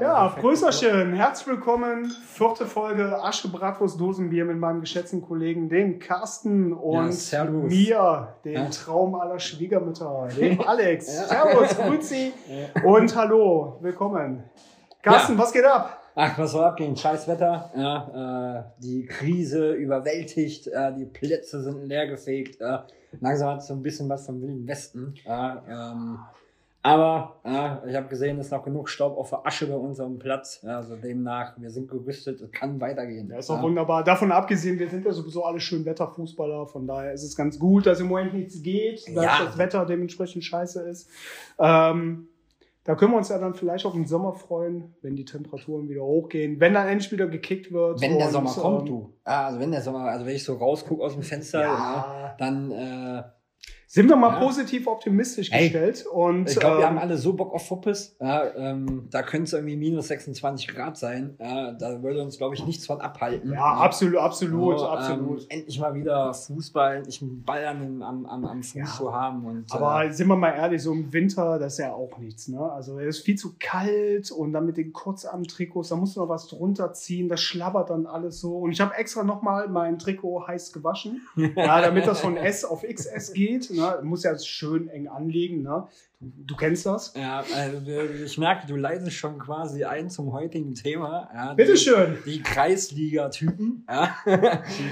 Ja, Grüßerchen, herzlich willkommen. Vierte Folge Asche Bratwurst Dosenbier mit meinem geschätzten Kollegen, dem Carsten und Ja, servus. mir, dem Ja. Traum aller Schwiegermütter, dem Alex. Servus, Grüezi und hallo, willkommen. Carsten, was geht ab? Ach, was soll abgehen? Scheiß Wetter. Ja, äh, die Krise überwältigt, äh, die Plätze sind leergefegt. Äh, langsam hat es so ein bisschen was vom Wilden Westen. Ja, ähm, aber ja, ich habe gesehen, es ist noch genug Staub auf der Asche bei unserem Platz. Ja, also demnach, wir sind gerüstet, es kann weitergehen. Ja, ist doch wunderbar. Davon abgesehen, wir sind ja sowieso alle schön Wetterfußballer, von daher ist es ganz gut, dass im Moment nichts geht, dass Ja. das Wetter dementsprechend scheiße ist. Ähm, da können wir uns ja dann vielleicht auf den Sommer freuen, wenn die Temperaturen wieder hochgehen, wenn dann endlich wieder gekickt wird. Wenn der Sommer kommt, ähm, du. Ja, also wenn der Sommer, also wenn ich so rausgucke aus dem Fenster, Ja. ja, dann äh, Sind wir mal Ja. positiv optimistisch Ey, gestellt und Ich glaube, wir ähm, haben alle so Bock auf Fuppes. Ja, ähm, da könnte es irgendwie minus 26 Grad sein. Ja, da würde uns, glaube ich, nichts von abhalten. ja, absolut, absolut, So, absolut. Ähm, endlich mal wieder Fußball, endlich einen Ball am, am, am Fuß zu haben. Und, Aber äh, sind wir mal ehrlich, so im Winter, das ist ja auch nichts. Ne? Also es ist viel zu kalt und dann mit den Kurzarm-Trikots, da musst du noch was drunter ziehen, das schlabbert dann alles so. Und ich habe extra nochmal mein Trikot heiß gewaschen, ja, damit das von S auf XS geht. Ne? Muss ja schön eng anlegen. Ne? Du, du kennst das. ja, also, ich merke, du leitest schon quasi ein zum heutigen Thema. Ja, Bitteschön. Die, die Kreisliga-Typen. Ja.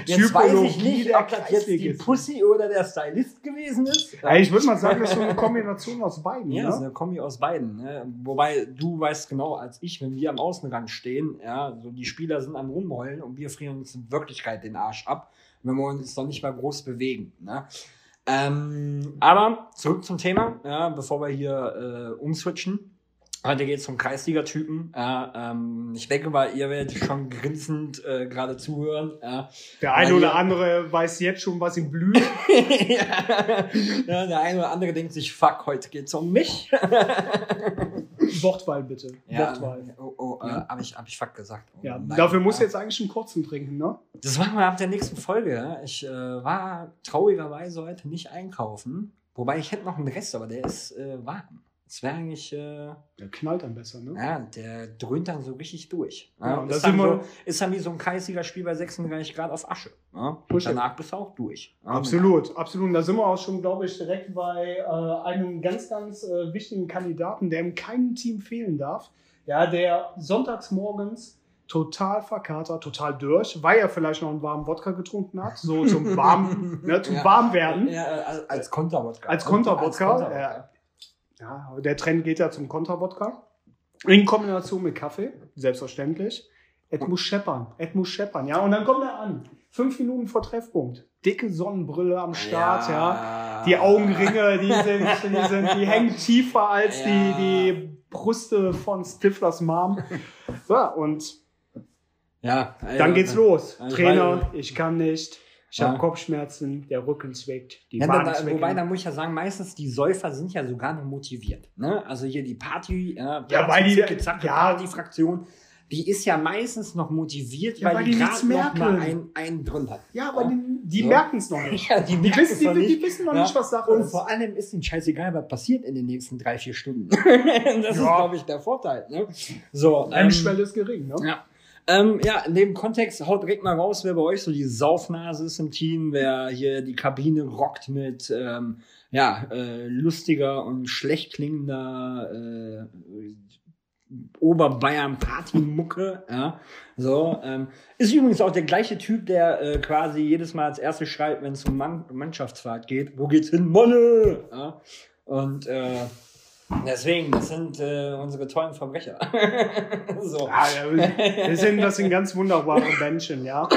Jetzt weiß ich nicht, der ob das jetzt die. Pussy oder der Stylist gewesen ist. Ja, ich würde mal sagen, das ist so eine Kombination aus beiden. Ja, ne? eine Kombi aus beiden. Ne? Wobei du weißt genau als ich, wenn wir am Außenrand stehen, ja, so die Spieler sind am Rumheulen und wir frieren uns in Wirklichkeit den Arsch ab, wenn wir uns noch nicht mal groß bewegen. Ne? Ähm, aber zurück zum Thema, ja, bevor wir hier äh, umswitchen. Heute geht es um Kreisliga-Typen. Ja, ähm, ich denke mal, ihr werdet schon grinsend äh, gerade zuhören. Ja. Der eine oder andere weiß jetzt schon, was ihm blüht. ja, der eine oder andere denkt sich, fuck, heute geht's um mich. Wortwahl bitte. Ja, Wortwahl. oh, oh, äh, Ja. habe ich, hab ich fuck gesagt. Oh, Ja, nein. dafür muss Ja. jetzt eigentlich einen kurzen trinken, ne? Das machen wir ab der nächsten Folge. ja. Ich äh, war traurigerweise heute nicht einkaufen. Wobei ich hätte noch einen Rest, aber der ist äh, warm. Das wäre eigentlich, äh, Der knallt dann besser, ne? ja, der dröhnt dann so richtig durch. Ja, Ja, ist, dann so, ist dann wie so ein kreisiger Spiel bei 36 Grad auf Asche. Ja? Und Richtig. danach bist du auch durch. Ja, Absolut, absolut. Und da sind wir auch schon, glaube ich, direkt bei äh, einem ganz, ganz äh, wichtigen Kandidaten, der in keinem Team fehlen darf. Ja, der sonntags morgens total verkatert, total durch, weil er vielleicht noch einen warmen Wodka getrunken hat, so zum warm, ne, zum Ja. Warmwerden. Ja, äh, als Konterwodka. Als Konterwodka, ja. Ja, der Trend geht ja zum Konterwodka. In Kombination mit Kaffee, selbstverständlich. Es muss scheppern, es muss scheppern, ja. Und dann kommt er an. Fünf Minuten vor Treffpunkt. Dicke Sonnenbrille am Start, ja. Die Augenringe, die sind, die sind, die hängen tiefer als Ja. die, die Brüste von Stiflers Mom. So, und Ja, also, dann geht's los. Ja, ich Trainer, ich kann nicht. Ich Ja. habe Kopfschmerzen, der Rücken zwickt, die Ja, da, wobei, da muss ich ja sagen, meistens die Säufer sind ja sogar noch motiviert. Ne? Also hier die Party, ja, Ja, weil die- Zacke, ja. Party-Fraktion, die ist ja meistens noch motiviert, Ja, weil, weil die die gerade noch mal einen, einen drin hat. Ja, aber die, die So. merken es noch nicht. Ja, die, Die wissen, die, noch die nicht. wissen noch Ja. nicht, was Sache Und ist. vor allem ist ihnen scheißegal, was passiert in den nächsten drei, vier Stunden. das ist, Ja. glaube ich, der Vorteil. Ne? So, ähm, Hemmschwelle ist gering, ne? ja. Ähm, ja, in dem Kontext haut direkt mal raus, wer bei euch so die Saufnase ist im Team, wer hier die Kabine rockt mit ähm, ja, äh, lustiger und schlecht klingender äh, Oberbayern-Party-Mucke. Ja. So, ähm, ist übrigens auch der gleiche Typ, der äh, quasi jedes Mal als erstes schreibt, wenn es um Mann Mannschaftsfahrt geht, wo geht's hin? Molle! Ja. Und äh, deswegen, das sind äh, unsere tollen Verbrecher. so. Ja, wir sind, das sind ganz wunderbare Menschen, ja.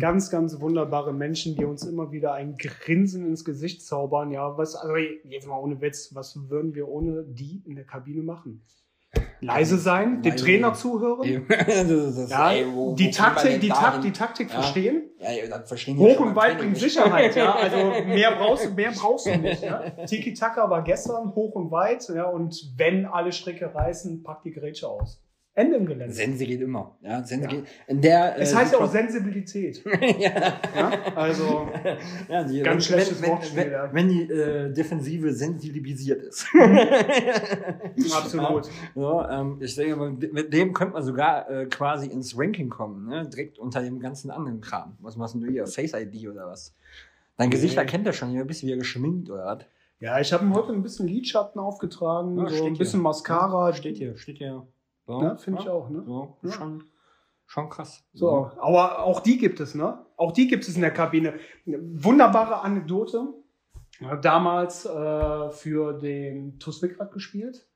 Ganz, ganz wunderbare Menschen, die uns immer wieder ein Grinsen ins Gesicht zaubern. Ja, was, also jetzt mal ohne Witz, was würden wir ohne die in der Kabine machen? Leise sein, dem Leise. Trainer zuhören, das das, ja, ey, wo- die Taktik, die? Takt, die Taktik Ja. verstehen. Ja, das verstehen Hoch und weit bringt. Sicherheit, ja. Also mehr brauchst, du- mehr brauchst du nicht. Ja. Tiki-Taka war gestern hoch und weit, ja. Und wenn alle Stricke reißen, pack die Grätsche aus. Ende im Gelände. Sense geht immer. Ja, Sense Ja. geht. In der, Es äh, heißt ja auch Sensibilität. ja. Ja? Also, Ja, die, Ganz wenn, schlechtes wenn, Wortspiel, wenn, ja. wenn die äh, Defensive sensibilisiert ist. absolut. so, ähm, ich denke, mit dem könnte man sogar äh, quasi ins Ranking kommen, ne? direkt unter dem ganzen anderen Kram. Was machst du hier? Face ID oder was? Dein Gesicht Nee. erkennt er schon, du bist wieder geschminkt oder was? Ja, ich habe ihm heute ein bisschen Lidschatten aufgetragen, Ja, so ein bisschen hier. Mascara. Steht hier, steht hier. So, Ne, Finde ich ja, auch, ne? So, Ja. schon, schon krass. So, aber auch die gibt es, ne? Auch die gibt es in der Kabine. Eine Wunderbare Anekdote. Damals äh, für den TuS Wickrad gespielt.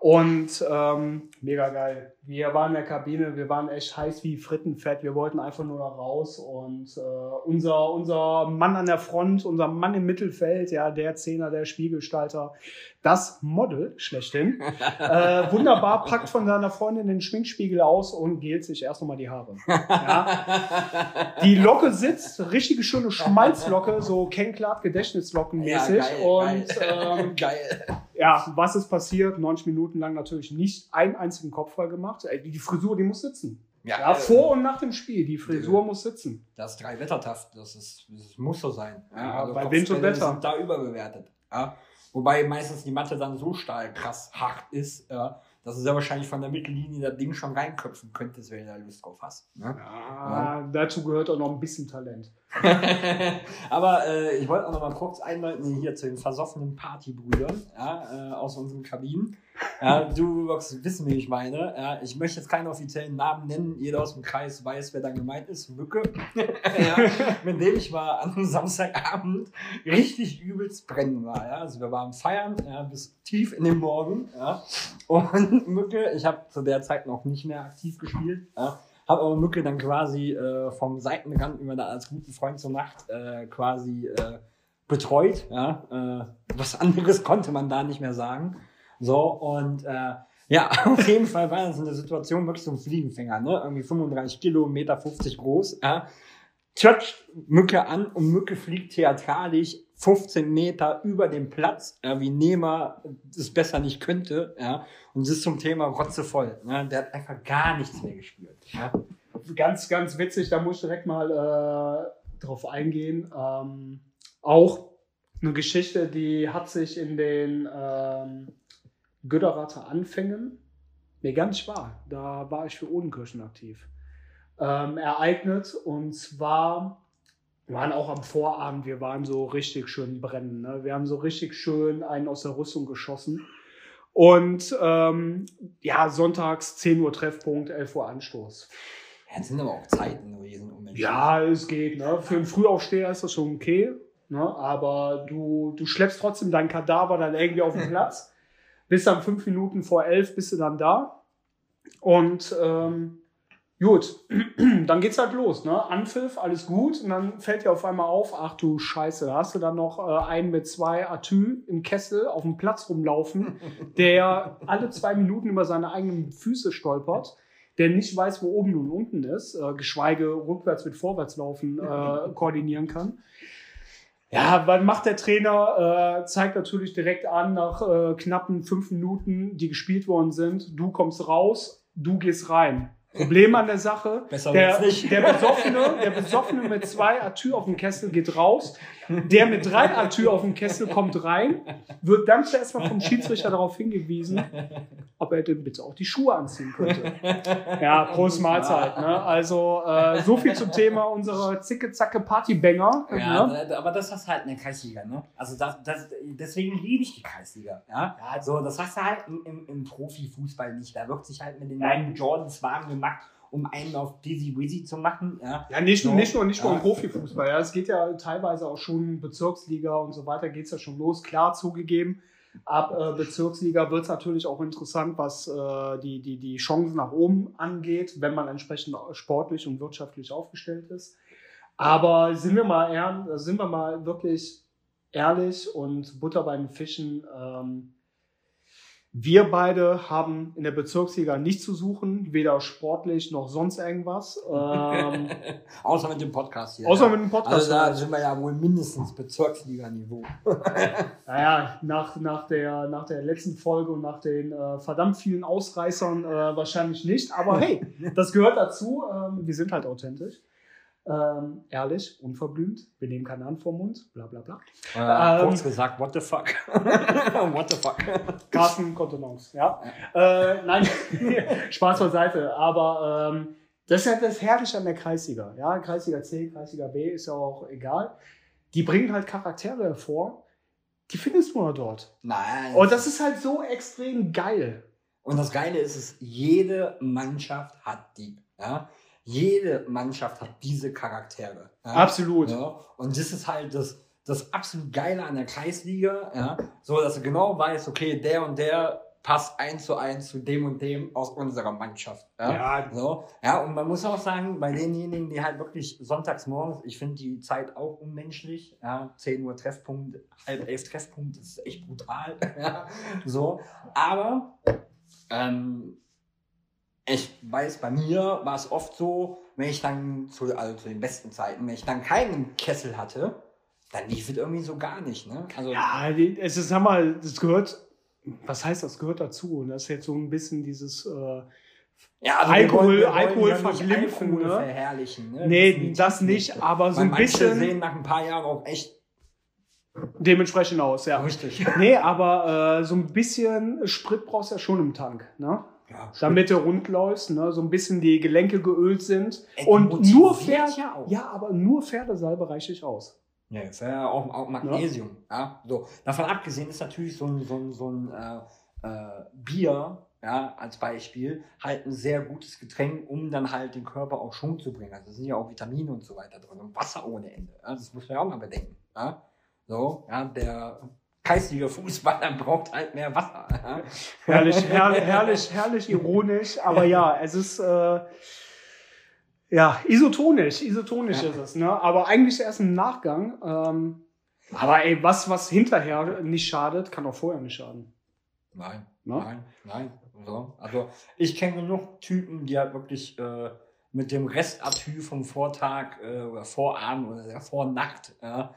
Und ähm, mega geil. Wir waren in der Kabine, wir waren echt heiß wie Frittenfett. Wir wollten einfach nur da raus. Und äh, unser, unser Mann an der Front, unser Mann im Mittelfeld, ja, der Zehner, der Spielgestalter, das Model schlechthin, äh, wunderbar packt von seiner Freundin den Schminkspiegel aus und gelt sich erst nochmal die Haare. Ja. Die Locke sitzt, richtige schöne Schmalzlocke, so Ken Clark Gedächtnislockenmäßig. Ja, geil, und geil. Ähm, geil. Ja, was ist passiert? 90 Minuten lang natürlich nicht einen einzigen Kopfball gemacht. Die Frisur, die muss sitzen. Ja, äh, vor und nach dem Spiel, die Frisur muss sitzen. Das ist drei Wettertaft, das, ist, das muss so sein. Ja, bei Wind und Wetter. sind da überbewertet. Ja? Wobei meistens die Matte dann so stark krass hart ist, ja, dass du sehr wahrscheinlich von der Mittellinie das Ding schon reinköpfen könntest, wenn du da Lust drauf hast. Ne? Ja, dazu gehört auch noch ein bisschen Talent. Aber äh, ich wollte auch noch mal kurz einleiten hier zu den versoffenen Partybrüdern ja, äh, aus unseren Kabinen. Ja, du wirst wissen, wie ich meine. Ja, ich möchte jetzt keinen offiziellen Namen nennen. Jeder aus dem Kreis weiß, wer da gemeint ist. Mücke. ja, mit dem ich mal am Samstagabend richtig übelst brennen war. Ja. Also wir waren feiern ja, bis tief in den Morgen. Ja. Und Mücke, ich habe zu der Zeit noch nicht mehr aktiv gespielt. Ja. Habe aber Mücke dann quasi äh, vom Seitenrand über da als guten Freund zur Nacht äh, quasi äh, betreut. Ja? Äh, was anderes konnte man da nicht mehr sagen. So, und äh, ja, auf jeden Fall war das eine Situation wirklich so ein Fliegenfänger, ne? Irgendwie 35 Kilo, 1,50 Meter groß. Ja? Toucht Mücke an und Mücke fliegt theatralisch 15 Meter über den Platz, ja, wie Nehmer es besser nicht könnte. Ja? Und es ist zum Thema rotzevoll. Ne? Der hat einfach gar nichts mehr gespürt. Ja? Ganz, ganz witzig, da muss ich direkt mal äh, drauf eingehen. Ähm, auch eine Geschichte, die hat sich in den ähm, Göderather Anfängen, nee, gar nicht wahr, da war ich für Odenkirchen aktiv, ähm, ereignet. Und zwar wir waren auch am Vorabend, wir waren so richtig schön brennen. Ne? Wir haben so richtig schön einen aus der Rüstung geschossen. Und ähm, ja, sonntags 10 Uhr Treffpunkt, 11 Uhr Anstoß. Ja, das sind aber auch Zeiten gewesen. Um. Ja, es geht. Ne? Für einen Frühaufsteher ist das schon okay. Ne? Aber du, du schleppst trotzdem deinen Kadaver dann irgendwie auf den Platz. Bis dann fünf Minuten vor elf bist du dann da. Und ähm, gut, dann geht's halt los. Ne? Anpfiff, alles gut. Und dann fällt dir auf einmal auf, ach du Scheiße, da hast du dann noch äh, einen mit zwei Atü im Kessel auf dem Platz rumlaufen, der alle zwei Minuten über seine eigenen Füße stolpert der nicht weiß, wo oben und unten ist, äh, geschweige rückwärts mit Vorwärtslaufen äh, koordinieren kann. Ja, was macht der Trainer? Äh, zeigt natürlich direkt an, nach äh, knappen fünf Minuten, die gespielt worden sind, du kommst raus, du gehst rein. Problem an der Sache, Besser der, nicht. der, Besoffene, der Besoffene mit zwei Atü auf dem Kessel geht raus, der mit drei Atü auf dem Kessel kommt rein, wird dann zuerst mal vom Schiedsrichter darauf hingewiesen, ob er denn bitte auch die Schuhe anziehen könnte. Ja, Prost Mahlzeit. Ne? Also äh, so viel zum Thema unserer zicke-zacke Partybanger. Ja, ne? aber das hast du halt in der Kreisliga, ne? Also das, das, deswegen liebe ich die Kreisliga, ja. Also das hast du halt im, im, im Profifußball nicht. Da wird sich halt mit den neuen Jordans warm gemacht, um einen auf Dizzy Wizzy zu machen, ja. Ja, nicht nur, So. nicht nur, nicht nur Ja. im Profifußball. Ja, es geht ja teilweise auch schon Bezirksliga und so weiter, geht es ja schon los. Klar zugegeben, ab äh, Bezirksliga wird es natürlich auch interessant, was äh, die, die, die Chancen nach oben angeht, wenn man entsprechend sportlich und wirtschaftlich aufgestellt ist. Aber sind wir mal ehr, sind wir mal wirklich ehrlich und Butter bei den Fischen. Ähm, Wir beide haben in der Bezirksliga nichts zu suchen, weder sportlich noch sonst irgendwas. Ähm, außer mit dem Podcast hier. außer ja. mit dem Podcast. Also da sind wir ja wohl mindestens Bezirksliga-Niveau. Naja, nach, nach, der, nach der letzten Folge und nach den äh, verdammt vielen Ausreißern äh, wahrscheinlich nicht. Aber hey, das gehört dazu. Ähm, wir sind halt authentisch. Ähm, ehrlich, unverblümt. Wir nehmen keine Hand vom Mund. Bla bla bla. Äh, Ähm, kurz gesagt, what the fuck? what the fuck? Carsten Kontenance, ja. Äh, nein, Spaß beiseite. Aber ähm, das ist ja das Herrliche an der Kreisliga. Ja, Kreisliga C, Kreisliga B ist ja auch egal. Die bringen halt Charaktere hervor. Die findest du nur dort. Nein. Und das ist halt so extrem geil. Und das Geile ist es, jede Mannschaft hat die. Ja? Jede Mannschaft hat diese Charaktere. Ja? Absolut. Ja? Und das ist halt das, das absolut Geile an der Kreisliga. Ja? So, dass du genau weißt, okay, der und der passt eins zu eins zu dem und dem aus unserer Mannschaft. Ja? Ja. So, ja, und man muss auch sagen, bei denjenigen, die halt wirklich sonntags morgens, ich finde die Zeit auch unmenschlich, ja, 10 Uhr Treffpunkt, halb elf Treffpunkt, das ist echt brutal, ja, so, aber, ähm, ich weiß, bei mir war es oft so, wenn ich dann zu, also zu den besten Zeiten, wenn ich dann keinen Kessel hatte, dann lief es irgendwie so gar nicht, ne? Also, Ja, es ist, sag mal, das gehört, was heißt das, gehört dazu? Und das ist jetzt so ein bisschen dieses, äh, ja, also Alkohol- wir wollen- wir Alkohol nicht verglimpfen, Alkohol ne? verherrlichen, ne? nee, Definitiv das nicht, aber so ein bisschen sehen nach ein paar Jahren auch echt dementsprechend aus, ja. richtig. Nee, aber äh, so ein bisschen Sprit brauchst du ja schon im Tank, ne? Ja, Damit du rund läufst, ne? So ein bisschen die Gelenke geölt sind. Ey, Und nur Pferd, ja ja, aber nur Pferdesalbe reicht nicht aus. Ja, das wäre ja auch, auch Magnesium. Ja. So. Davon abgesehen ist natürlich so ein, so ein, so ein äh, äh, Bier, ja, als Beispiel, halt ein sehr gutes Getränk, um dann halt den Körper auch Schwung zu bringen. Also es sind ja auch Vitamine und so weiter drin und Wasser ohne Ende. Ja. Das muss man ja auch mal bedenken. Ja. So, ja, der geistige Fußballer braucht halt mehr Wasser. Herrlich, herrlich, herrlich, herrlich ironisch, aber ja, es ist äh, ja isotonisch, isotonisch Ja. ist es, ne? Aber eigentlich erst im Nachgang. Ähm, aber ey, was, was hinterher nicht schadet, kann auch vorher nicht schaden. Nein, Ne? nein, nein. So. Also ich kenne genug Typen, die halt wirklich äh, mit dem Restatü vom Vortag äh, oder Vorabend oder der Vornacht ja,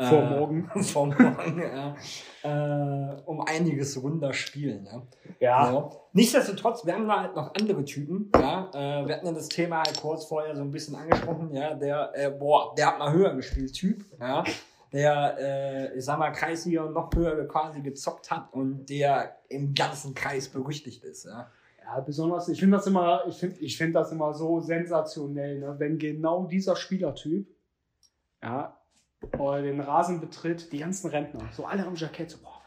Vor morgen. vor morgen ja, äh, um einiges runder spielen. Ja. Ja. So. Nichtsdestotrotz, wir haben da halt noch andere Typen. Ja. Äh, wir hatten ja das Thema halt kurz vorher so ein bisschen angesprochen. Ja. Der, äh, boah, der hat mal höher gespielt, Typ. Ja. Der, äh, ich sag mal, Kreisliga noch höher quasi gezockt hat und der im ganzen Kreis berüchtigt ist. Ja. Ja, besonders, ich finde das immer, ich finde ich find das immer so sensationell, ne? wenn genau dieser Spielertyp ja, äh, den Rasen betritt, die ganzen Rentner, so alle am Jackett, so, boah,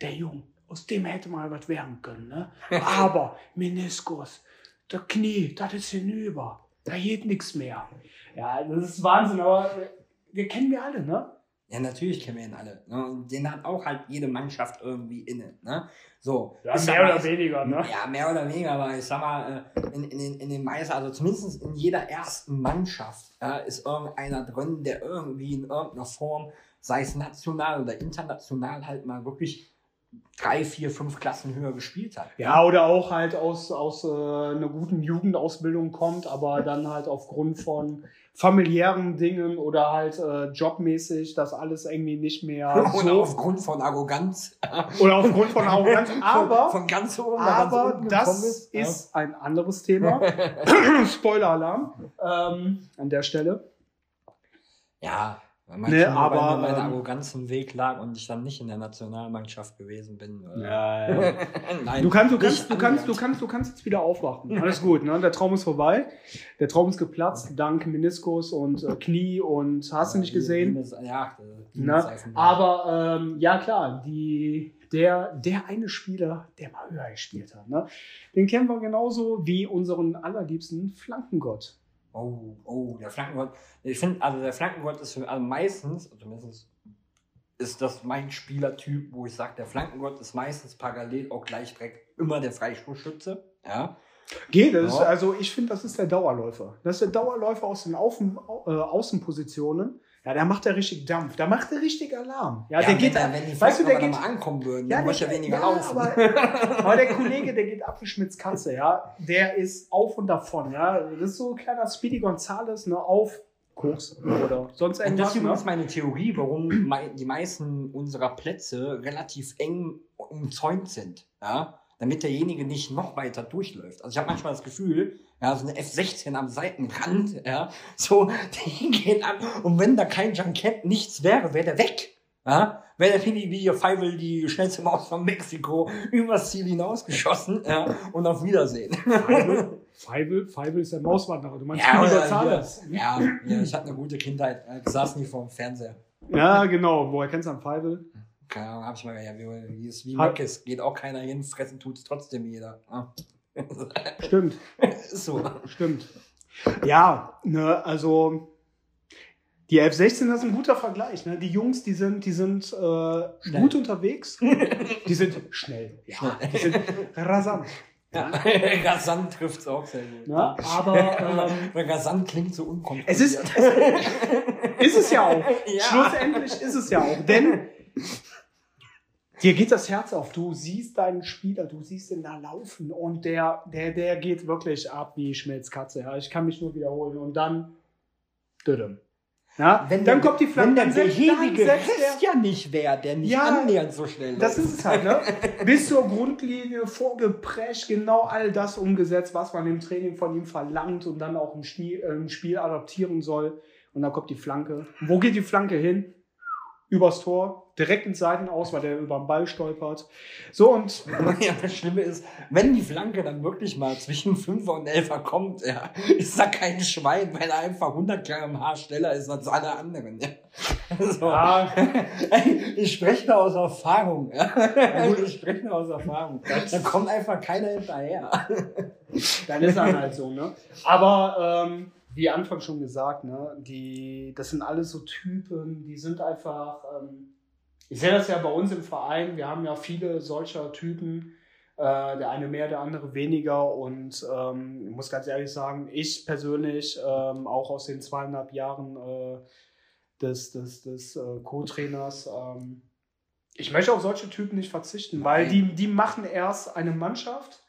der Junge, aus dem hätte mal was werden können, ne? Aber Meniskus, der Knie, das ist hinüber, da geht nichts mehr. Ja, das ist Wahnsinn, aber äh, wir kennen wir alle, ne? Ja, natürlich kennen wir ihn alle. Ne? Und den hat auch halt jede Mannschaft irgendwie inne. Ne? So. Ja, mehr mal, oder weniger, ne? Ja, mehr oder weniger, aber ich sag mal, äh, in, in, den, in den meisten, also zumindest in jeder ersten Mannschaft ja, ist irgendeiner drin, der irgendwie in irgendeiner Form, sei es national oder international, halt mal wirklich drei, vier, fünf Klassen höher gespielt hat. Ja, oder auch halt aus, aus äh, einer guten Jugendausbildung kommt, aber dann halt aufgrund von familiären Dingen oder halt äh, jobmäßig das alles irgendwie nicht mehr Oder so. aufgrund von Arroganz. Oder aufgrund von Arroganz. Aber, von ganz oben ganz aber unten das ist, ist. ein anderes Thema. Spoiler-Alarm ähm, an der Stelle. Ja, weil man Ne, schon mal, aber, weil mir meine ähm, Arroganz im Weg lag und ich dann nicht in der Nationalmannschaft gewesen bin. äh, Ja, Nein, Du kannst, du kannst, du kannst, du kannst, du kannst jetzt wieder aufwachen. Alles gut, ne? Der Traum ist vorbei. Der Traum ist geplatzt, dank Meniskus und äh, Knie und hast du nicht gesehen. die- die- Ja, Ne? Aber ähm, ja klar, die, der, der eine Spieler, der mal höher gespielt hat, ne? den kennen wir genauso wie unseren allerliebsten Flankengott. Oh, oh, der Flankengott. Ich finde, also der Flankengott ist für, also meistens, zumindest ist das mein Spielertyp, wo ich sage, der Flankengott ist meistens parallel auch gleich direkt immer der Freistoßschütze. Ja. Geht es? Ja. Also ich finde, das ist der Dauerläufer. Das ist der Dauerläufer aus den Außen, äh, Außenpositionen. Ja, da macht er richtig Dampf. Da macht er richtig Alarm. Ja, Ja, der wenn, geht, da- wenn die weißt du, der geht, ankommen würden, ja, dann muss der, ja weniger ja, laufen. Aber, aber der Kollege, der geht ab wie Schmitz Katze, ja. Der ist auf und davon, ja. Das ist so ein kleiner Speedy Gonzales, ne, auf Kurs oder sonst Und das irgendwas. ist übrigens Ne? meine Theorie, warum die meisten unserer Plätze relativ eng umzäunt sind. Ja? Damit derjenige nicht noch weiter durchläuft. Also ich habe manchmal das Gefühl, ja, so eine F16 am Seitenrand, ja, so, die gehen an. Und wenn da kein Junkett nichts wäre, wäre der weg. Ja? Wäre der wie hier Feivel die schnellste Maus von Mexiko übers Ziel hinausgeschossen, ja, und auf Wiedersehen. Feivel, Feivel, Feivel ist der Mauswanderer. Du meinst Ja, oder Gonzales. Ja, ja, ich hatte eine gute Kindheit. Ich saß nie vor dem Fernseher. Ja, genau. Woher kennst du an Feivel? Keine Ahnung, hab ich mal, ja, wie, es wie Hat- Meckes, geht auch keiner hin, fressen tut's trotzdem jeder. Ah. Stimmt. Ist so. Stimmt. Ja, ne, also die F-16 das ist ein guter Vergleich. Ne? Die Jungs, die sind, die sind äh, gut unterwegs. Die sind schnell. Ja, die sind rasant. Ja. Rasant trifft's auch sehr gut. Ne? Aber ähm, Rasant klingt so unkompliziert. es ist, ist es ja auch. Ja. Schlussendlich ist es ja auch. Denn dir geht das Herz auf. Du siehst deinen Spieler, du siehst ihn da laufen und der, der, der geht wirklich ab wie Schmelzkatze. Ja, ich kann mich nur wiederholen. Und dann. Ja, wenn dann der, kommt die Flanke. Wenn der behäbige Rest ja nicht wäre, der nicht Ja, annähernd so schnell Das läuft. ist es halt, ne? Bis zur Grundlinie vorgeprescht, genau all das umgesetzt, was man im Training von ihm verlangt und dann auch im Spiel, äh, im Spiel adaptieren soll. Und dann kommt die Flanke. Und wo geht die Flanke hin? Übers Tor, direkt ins Seitenaus, weil der über den Ball stolpert. So und Ja, das Schlimme ist, wenn die Flanke dann wirklich mal zwischen 5 und 11 kommt, ja, ist da kein Schwein, weil er einfach 100 km/h schneller ist als alle anderen. Ja. So. ja, Ich spreche da aus Erfahrung. Ja. Ich spreche da aus Erfahrung. Da kommt einfach keiner hinterher. dann ist er halt so, ne? Aber ähm, wie Anfang schon gesagt, ne, die, das sind alles so Typen, die sind einfach, ähm, ich sehe das ja bei uns im Verein, wir haben ja viele solcher Typen, äh, der eine mehr, der andere weniger. Und ähm, ich muss ganz ehrlich sagen, ich persönlich, ähm, auch aus den zweieinhalb Jahren äh, des, des, des äh, Co-Trainers, ähm, ich möchte auf solche Typen nicht verzichten, weil Nein. die, die machen erst eine Mannschaft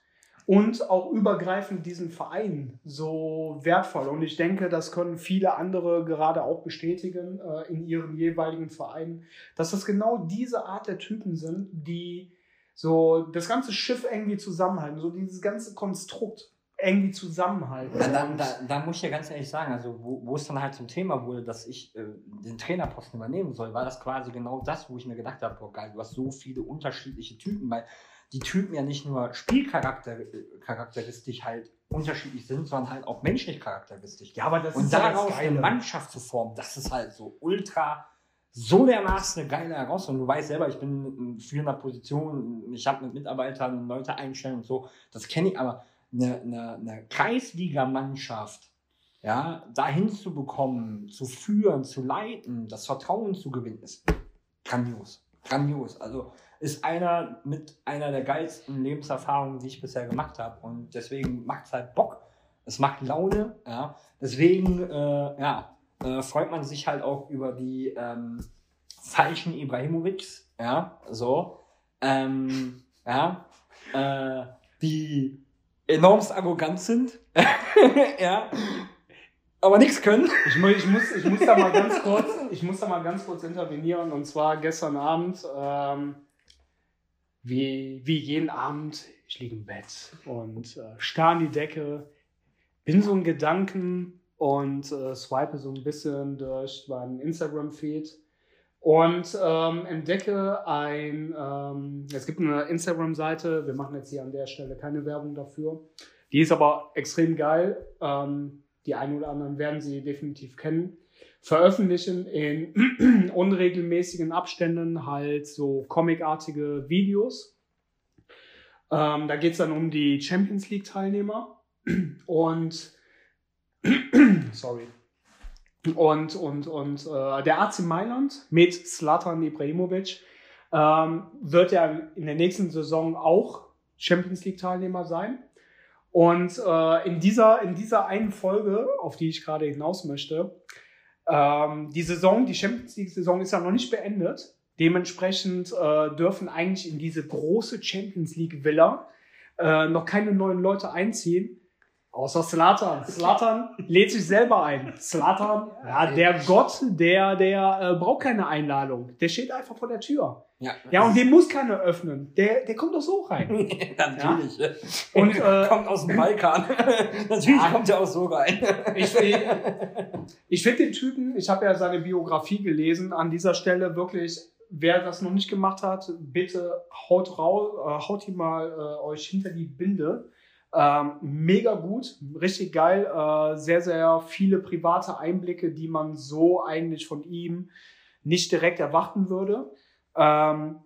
und auch übergreifend diesen Verein so wertvoll. Und ich denke, das können viele andere gerade auch bestätigen äh, in ihren jeweiligen Vereinen, dass das genau diese Art der Typen sind, die so das ganze Schiff irgendwie zusammenhalten, so dieses ganze Konstrukt irgendwie zusammenhalten. Da, da, da, da muss ich ja ganz ehrlich sagen, also wo, wo es dann halt zum Thema wurde, dass ich äh, den Trainerposten übernehmen soll, war das quasi genau das, wo ich mir gedacht habe, boah geil, du hast so viele unterschiedliche Typen, weil die Typen ja nicht nur Spielcharakter äh, halt unterschiedlich sind, sondern halt auch menschlich charakteristisch. ja, aber das Und ist ja daraus eine Geile. Mannschaft zu formen, das ist halt so ultra, so dermaßen eine geile Herausforderung. Du weißt selber, ich bin in führender Position, ich habe mit Mitarbeitern Leute einstellen und so, das kenne ich, aber eine, eine, eine Kreisligamannschaft, ja, dahin zu bekommen, zu führen, zu leiten, das Vertrauen zu gewinnen, ist grandios. Grandios. Also ist einer mit einer der geilsten Lebenserfahrungen, die ich bisher gemacht habe. Und deswegen macht es halt Bock. Es macht Laune. Ja. Deswegen äh, ja, äh, freut man sich halt auch über die ähm, falschen Ibrahimovics. Ja, so. Ähm, ja, äh, die enormst arrogant sind. ja. Aber nichts können. Ich, mu- ich, muss, ich muss da mal ganz kurz, ich muss da mal ganz kurz intervenieren. Und zwar gestern Abend, ähm, wie, wie jeden Abend, ich liege im Bett und äh, starr an die Decke, bin so in Gedanken und äh, swipe so ein bisschen durch meinen Instagram-Feed und ähm, entdecke ein, ähm, es gibt eine Instagram-Seite, wir machen jetzt hier an der Stelle keine Werbung dafür, die ist aber extrem geil. Ähm, die einen oder anderen werden sie definitiv kennen. Veröffentlichen in unregelmäßigen Abständen halt so comicartige Videos. Ähm, da geht es dann um die Champions League-Teilnehmer. Und sorry. Und, und, und äh, der AC Mailand mit Slatan Ibrahimovic ähm, wird ja in der nächsten Saison auch Champions League-Teilnehmer sein. Und äh, in, dieser, in dieser einen Folge, auf die ich gerade hinaus möchte, Ähm, die Saison, die Champions League-Saison ist ja noch nicht beendet. Dementsprechend äh, dürfen eigentlich in diese große Champions League-Villa äh, noch keine neuen Leute einziehen. Außer Slatan. Slatan lädt sich selber ein. Slatan, ja, der Gott, der, der äh, braucht keine Einladung. Der steht einfach vor der Tür. Ja, Ja, und den muss keiner öffnen. Der, der kommt doch so rein. Natürlich. Und, äh, kommt aus dem Balkan. Natürlich Ja. kommt er auch so rein. Ich, ich finde den Typen, ich habe ja seine Biografie gelesen, an dieser Stelle wirklich, wer das noch nicht gemacht hat, bitte haut, rau, äh, haut ihn mal äh, euch hinter die Binde. Ähm, mega gut, richtig geil, äh, sehr, sehr viele private Einblicke, die man so eigentlich von ihm nicht direkt erwarten würde. Ähm,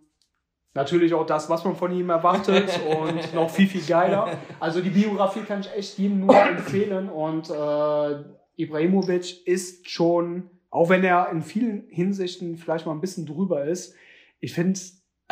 natürlich auch das, was man von ihm erwartet und noch viel, viel geiler. Also die Biografie kann ich echt jedem nur empfehlen und äh, Ibrahimovic ist schon, auch wenn er in vielen Hinsichten vielleicht mal ein bisschen drüber ist, ich finde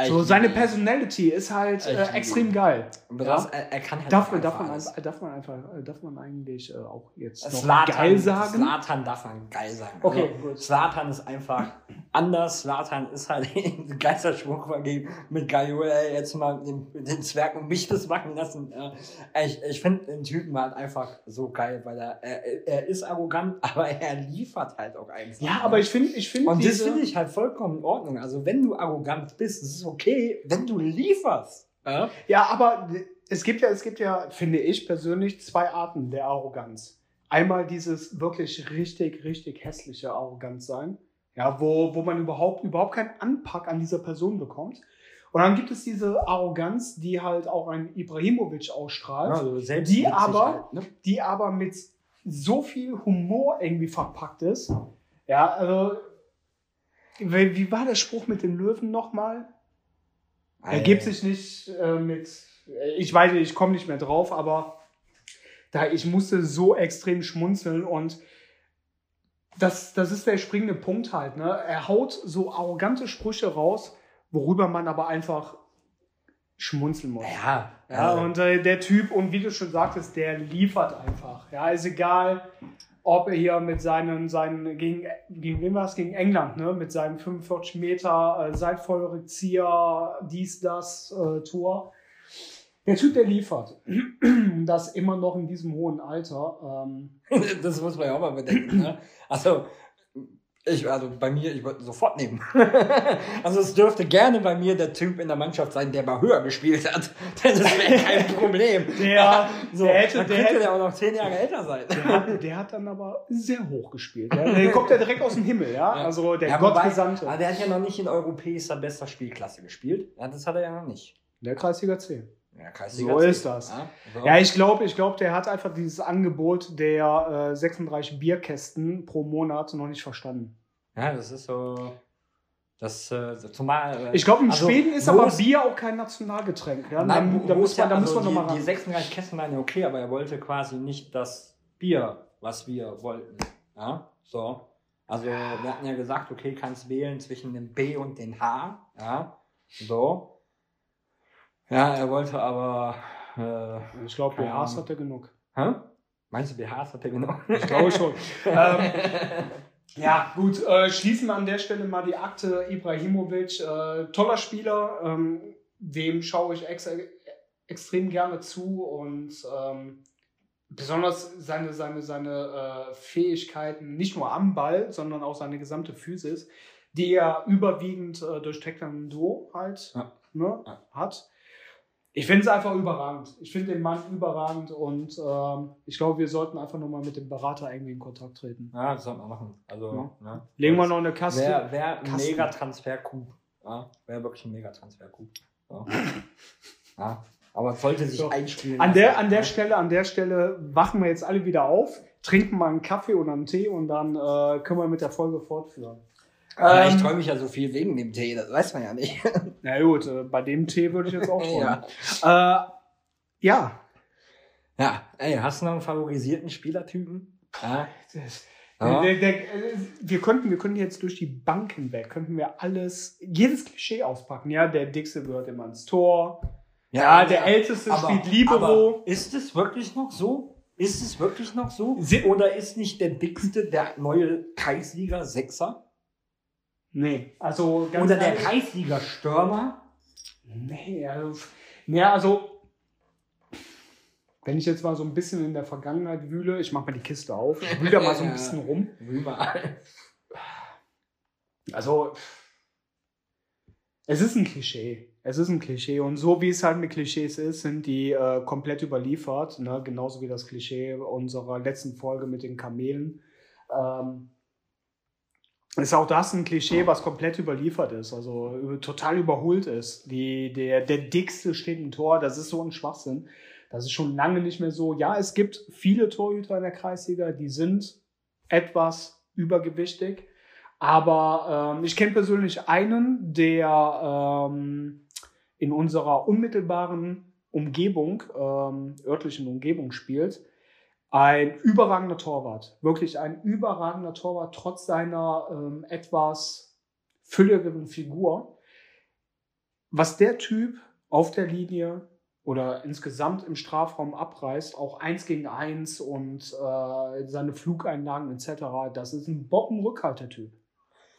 so seine Personality ist halt Ich äh, liebe extrem geil. Besonders, er, er kann halt Darf man, darf, man, alles. darf man einfach, äh, darf man eigentlich äh, auch jetzt noch Zlatan, geil sagen? Zlatan darf man geil sagen. Okay, Also, gut. Zlatan ist einfach anders. Zlatan ist halt Geisterschwung vergeben mit Gaiola jetzt mal den, den Zwerg und mich das machen lassen. Äh, Ich, ich finde den Typen halt einfach so geil, weil er, er, er ist arrogant, aber er liefert halt auch einfach. Ja, aber ich finde, ich finde Und das diese, finde ich halt vollkommen in Ordnung. Also wenn du arrogant bist, ist es okay, wenn du lieferst. Ja? Ja, aber es gibt ja, es gibt ja, finde ich persönlich, zwei Arten der Arroganz. Einmal dieses wirklich richtig, richtig hässliche Arroganz sein, ja, wo, wo man überhaupt, überhaupt keinen Anpack an dieser Person bekommt. Und dann gibt es diese Arroganz, die halt auch ein Ibrahimovic ausstrahlt, Also Die sich aber- halt, ne? die aber mit so viel Humor irgendwie verpackt ist. Ja, also, wie war der Spruch mit den Löwen nochmal? Er gibt sich nicht äh, mit, ich weiß nicht, ich komme nicht mehr drauf, aber da ich musste so extrem schmunzeln und das, das ist der springende Punkt halt. Ne? Er haut so arrogante Sprüche raus, worüber man aber einfach schmunzeln muss. Ja, Ja, und äh, der Typ, und wie du schon sagtest, der liefert einfach. Ja, ist egal, ob er hier mit seinen, seinen gegen, gegen wen war es? Gegen England, ne? Mit seinem 45 Meter äh, Seitfeuerrückzieher, dies, das, äh, Tor. Der Typ, der liefert. Das immer noch in diesem hohen Alter. Ähm, Das muss man ja auch mal bedenken. Ne? Also, ich, also bei mir, ich würde sofort nehmen. also es dürfte gerne bei mir der Typ in der Mannschaft sein, der mal höher gespielt hat. Das wäre kein Problem. Der- so, der hätte- dann der könnte der auch noch zehn Jahre älter sein. der, hat, der hat dann aber sehr hoch gespielt. Ja? Der kommt ja direkt aus dem Himmel, ja? Also der Ja, Gottgesandte. Aber der hat ja noch nicht in europäischer bester Spielklasse gespielt. Ja, das hat er ja noch nicht. Der Kreisliga C. Ja, So ist das. Ja, so. Ja, ich glaube, ich glaube, der hat einfach dieses Angebot der äh, 36 Bierkästen pro Monat noch nicht verstanden. ja, das ist so. Das, äh, zumal. äh, Ich glaube, in also, Schweden ist aber es- Bier auch kein Nationalgetränk. Ja? Nein, da, da muss man, da ja- muss man also nochmal ran. die 36 Kästen waren ja okay, aber er wollte quasi nicht das Bier, was wir wollten. Ja, so. Also wir hatten ja gesagt, okay, kannst wählen zwischen dem B und dem H. Ja, so. Ja, er wollte aber. Äh, Ich glaube, BHs hat er genug. hä? Meinst du, BHs hat er genau? Ich glaube schon. ähm, ja, gut, äh, schließen wir an der Stelle mal die Akte Ibrahimovic. Äh, toller Spieler, ähm, dem schaue ich ex extrem gerne zu und ähm, besonders seine, seine, seine äh, Fähigkeiten, nicht nur am Ball, sondern auch seine gesamte Physis, die er überwiegend äh, durch Taekwondo halt Ja. ne, Ja. hat. Ich finde es einfach überragend. Ich finde den Mann überragend und ähm, ich glaube, wir sollten einfach nochmal mit dem Berater irgendwie in Kontakt treten. Ja, das sollten wir machen. Also, ne? Legen wir noch eine Kaste. Wäre wär ein. Megatransfer-Coup. Ja, wäre wirklich ein Megatransfer-Coup. So. ja, aber es sollte sich So. einspielen. An der, an der Stelle, an der Stelle wachen wir jetzt alle wieder auf, trinken mal einen Kaffee oder einen Tee und dann äh, können wir mit der Folge fortführen. Aber ich Ähm, träume mich ja so viel wegen dem Tee, das weiß man ja nicht. Na gut, äh, bei dem Tee würde ich jetzt auch träumen. ja. Äh, ja. ja, ey, hast du noch einen favorisierten Spielertypen? Ja. Ja. Der, der, äh, wir könnten, wir könnten jetzt durch die Bank hinweg, könnten wir alles, jedes Klischee auspacken. Ja, der Dickste gehört immer ins Tor. Ja, der Älteste spielt Libero. aber ist es wirklich noch so? Ist es wirklich noch so? Oder ist nicht der dickste der neue Kreisliga Sechser? Nee, also ganz Oder der ehrlich- Kreisliga Stürmer? Nee, also, nee, also wenn ich jetzt mal so ein bisschen in der Vergangenheit wühle, ich mach mal die Kiste auf, ich wühle da mal so ein bisschen rum. Überall. Also es ist ein Klischee. Es ist ein Klischee. Und so wie es halt mit Klischees ist, sind die äh, komplett überliefert. Ne? Genauso wie das Klischee unserer letzten Folge mit den Kamelen. Ähm, ist auch das ein Klischee, was komplett überliefert ist, also total überholt ist. Die, der, der dickste steht im Tor, das ist so ein Schwachsinn. Das ist schon lange nicht mehr so. Ja, es gibt viele Torhüter in der Kreisliga, die sind etwas übergewichtig. Aber ähm, ich kenne persönlich einen, der ähm, in unserer unmittelbaren Umgebung, ähm, örtlichen Umgebung spielt. Ein überragender Torwart. Wirklich ein überragender Torwart, trotz seiner ähm, etwas fülligeren Figur. Was der Typ auf der Linie oder insgesamt im Strafraum abreißt, auch eins gegen eins und äh, seine Flugeinlagen etc., das ist ein Bombenrückhalt, der Typ.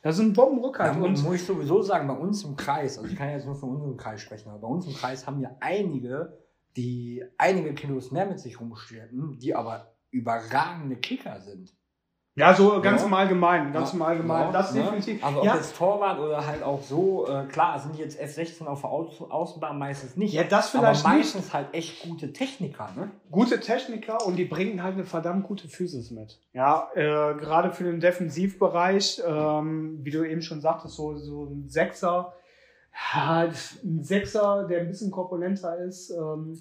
Das ist ein Bombenrückhalt. mu- und muss ich sowieso sagen, bei uns im Kreis, also ich kann jetzt nur von unserem Kreis sprechen, aber bei uns im Kreis haben wir einige, die einige Kilos mehr mit sich rumschleppen, die aber überragende Kicker sind. ja, so ganz Ja. im Allgemeinen, ganz Ja, im Allgemeinen. das ne? definitiv. Also ob ja, jetzt Torwart oder halt auch so, äh, klar, sind jetzt F16 auf der Au Außenbahn meistens nicht. ja, das aber vielleicht nicht. meistens halt echt gute Techniker, ne? Gute Techniker und die bringen halt eine verdammt gute Physis mit. Ja, äh, gerade für den Defensivbereich, ähm, wie du eben schon sagtest, so, so ein Sechser, ja, ein Sechser, der ein bisschen korpulenter ist, ähm,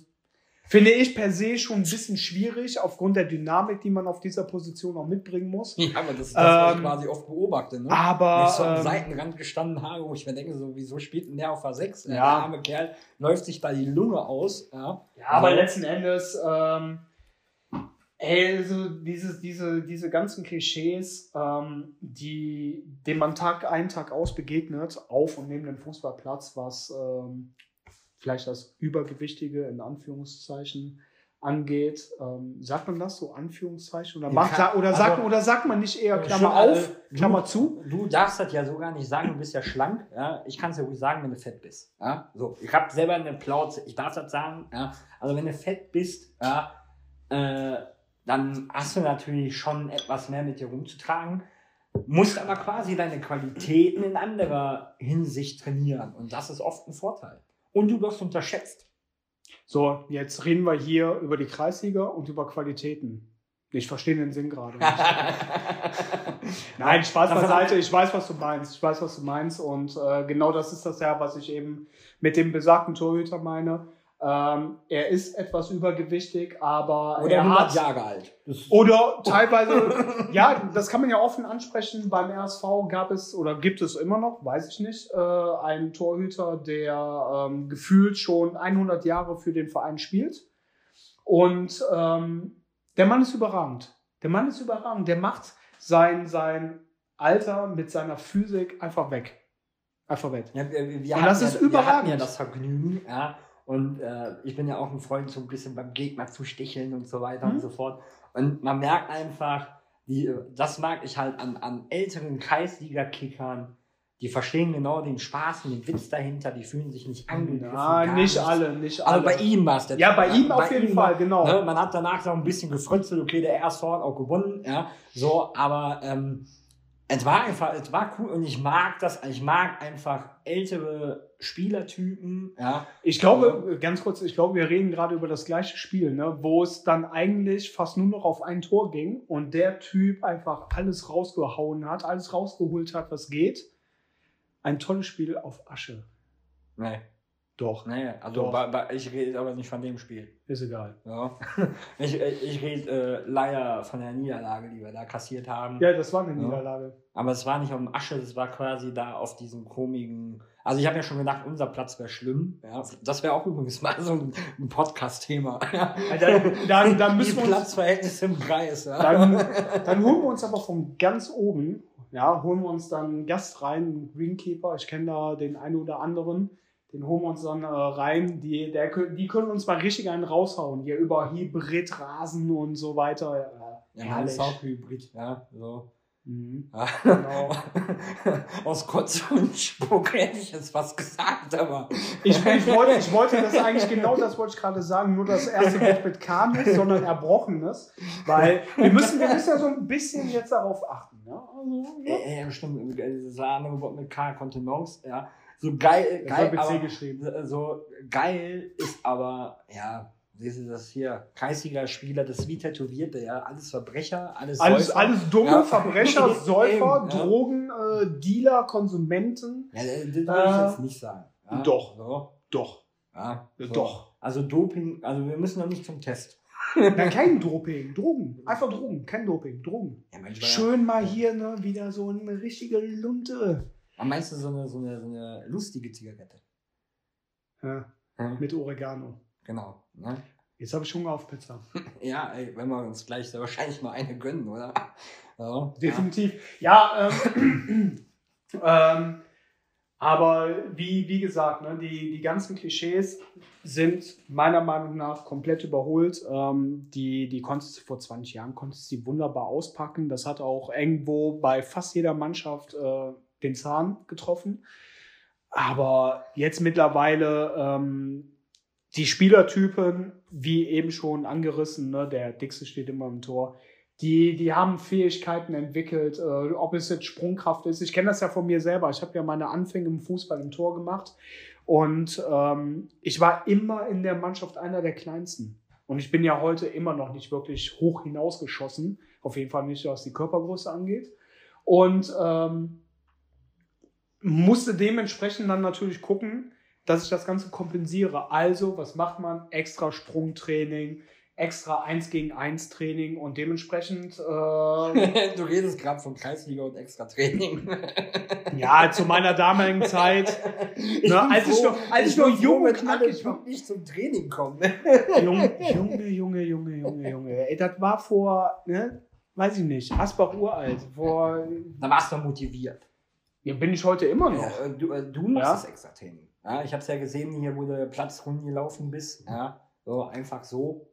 finde ich per se schon ein bisschen schwierig, aufgrund der Dynamik, die man auf dieser Position auch mitbringen muss. Ja, aber das ist das, was ich Ähm, quasi oft beobachte, ne? Aber Wenn ich so am ähm, Seitenrand gestanden habe, wo ich mir denke, so, wieso spielt denn der auf der 6? Der Ja. arme Kerl läuft sich da die Lunge aus. Ja, Ja, aber letzten Endes, ähm, ey, also dieses, diese, diese ganzen Klischees, ähm, die, dem man Tag ein, Tag aus begegnet, auf und neben dem Fußballplatz, was ähm, vielleicht das Übergewichtige in Anführungszeichen angeht. Ähm, sagt man das so, Anführungszeichen? Oder, Ja, macht, kann- oder, also- sagt, oder sagt man nicht eher Klammer Stimmt, auf, also, Klammer du, zu? Du darfst das ja so gar nicht sagen, du bist ja schlank. Ja? Ich kann es ja ruhig sagen, wenn du fett bist. Ja? So, ich habe selber eine Plauze, ich darf das sagen. Ja? Also wenn du fett bist, ja, äh, dann hast du natürlich schon etwas mehr mit dir rumzutragen. Musst aber quasi deine Qualitäten in anderer Hinsicht trainieren. Und das ist oft ein Vorteil. Und du wirst unterschätzt. So, jetzt reden wir hier über die Kreisliga und über Qualitäten. Ich verstehe den Sinn gerade nicht. Nein, Spaß beiseite. Ich weiß, was du meinst. Ich weiß, was du meinst. Und äh, genau das ist das ja, was ich eben mit dem besagten Torhüter meine. Ähm, er ist etwas übergewichtig, aber Oder er 100 hat Jahre alt. Das oder teilweise, ja, das kann man ja offen ansprechen. Beim RSV gab es oder gibt es immer noch, weiß ich nicht, äh, einen Torhüter, der ähm, gefühlt schon 100 Jahre für den Verein spielt. Und ähm, der Mann ist überragend. Der Mann ist überragend. Der macht sein, sein Alter mit seiner Physik einfach weg. Einfach weg. Ja, wir, wir Und hatten das ja, ist Wir überragend. hatten ja das Vergnügen, ja. Und äh, ich bin ja auch ein Freund, so ein bisschen beim Gegner zu sticheln und so weiter Mhm. und so fort. Und man merkt einfach, die, das mag ich halt an, an älteren Kreisliga-Kickern, die verstehen genau den Spaß und den Witz dahinter, die fühlen sich nicht angegriffen. Ja, gar nicht nichts. alle, nicht alle. Aber bei ihm war es der ja, bei ihm auf jeden ihm Fall, genau. Ne, man hat danach noch ein bisschen gefrötzelt, okay, der erste hat auch gewonnen, ja, so, aber ähm, es war einfach, es war cool und ich mag das, ich mag einfach ältere Spielertypen, ja. Ich glaube, ganz kurz, ich glaube, wir reden gerade über das gleiche Spiel, ne, wo es dann eigentlich fast nur noch auf ein Tor ging und der Typ einfach alles rausgehauen hat, alles rausgeholt hat, was geht. Ein tolles Spiel auf Asche. Nee, Doch, nee, also Doch. bei, bei, ich rede aber nicht von dem Spiel. ist egal. Ja. Ich, ich rede äh, leider von der Niederlage, die wir da kassiert haben. Ja, das war eine Ja. Niederlage. Aber es war nicht auf dem Asche, es war quasi da auf diesem komischen. Also ich habe ja schon gedacht, unser Platz wäre schlimm. Ja, das wäre auch übrigens mal so ein, ein Podcast-Thema. Ja. Dann, dann, dann Die müssen wir uns, Platzverhältnisse im Kreis. Ja. dann, dann holen wir uns aber von ganz oben, ja, holen wir uns dann einen Gast rein, einen Greenkeeper. Ich kenne da den einen oder anderen, Den holen wir uns dann äh, rein. Die, der, die können uns mal richtig einen raushauen. Hier über Hybrid, Rasen und so weiter. Ja, ja das ist auch Hybrid, ja. So. Mhm. Ja. Genau. Aus Kotz und Spuck hätte ich jetzt was gesagt, aber. Ich, ich, wollte, ich wollte das eigentlich genau das wollte ich gerade sagen, nur das erste Wort mit K nicht, sondern Erbrochenes. Weil wir müssen, wir müssen ja so ein bisschen jetzt darauf achten. Ja, also, ja. Äh, ja stimmt. Das andere Wort mit K, Kontenance, ja. So geil, geil. C geschrieben. So geil ist aber, ja, Siehst du das hier? Kreisliga-Spieler, das ist wie Tätowierte, ja. Alles Verbrecher, alles Alles, Säufer. alles dumme Ja. Verbrecher, Säufer, ja. Drogen, äh, Dealer, Konsumenten. Ja, das will ich jetzt nicht sagen. Ja, doch. So. Doch. Ja, so. Doch. Also Doping, also wir müssen noch nicht zum Test. Nein, kein Doping. Drogen. Einfach Drogen. Kein Doping. Drogen. Ja, Schön mal hier ne, wieder so eine richtige Lunte. Aber meinst du so eine, so eine, so eine lustige Zigarette? Ja, Hm? mit Oregano. Genau. Ne? Jetzt habe ich Hunger auf Pizza. Ja, ey, wenn wir uns gleich sehr wahrscheinlich mal eine gönnen, oder? Ja. Definitiv. Ja, ähm, ähm, aber wie, wie gesagt, ne, die, die ganzen Klischees sind meiner Meinung nach komplett überholt. Ähm, die, die konntest du vor 20 Jahren konntest du wunderbar auspacken. Das hat auch irgendwo bei fast jeder Mannschaft äh, den Zahn getroffen. Aber jetzt mittlerweile ähm, die Spielertypen, wie eben schon angerissen, ne, der Dickste steht immer im Tor, die, die haben Fähigkeiten entwickelt, äh, ob es jetzt Sprungkraft ist. Ich kenne das ja von mir selber. Ich habe ja meine Anfänge im Fußball im Tor gemacht und ähm, ich war immer in der Mannschaft einer der Kleinsten. Und ich bin ja heute immer noch nicht wirklich hoch hinausgeschossen. Auf jeden Fall nicht, was die Körpergröße angeht. Und ähm, musste dementsprechend dann natürlich gucken, dass ich das Ganze kompensiere. Also, was macht man? Extra Sprungtraining, extra 1 gegen 1 Training und dementsprechend, äh, du redest gerade von Kreisliga und Extra-Training. ja, zu meiner damaligen Zeit, ne, als ich noch, als ich noch jung und knackig war. nicht zum Training kommen. Junge, Junge, Junge, Junge, Junge, Junge. Ey, das war vor, ne, weiß ich nicht, Asbach uralt. Vor, Da warst du motiviert. Ja, bin ich heute immer noch. Ja, du, äh, du machst Ja. das Extra-Training. Ja, ich habe es ja gesehen, hier, wo du Platzrunden gelaufen bist. Ja, so einfach so.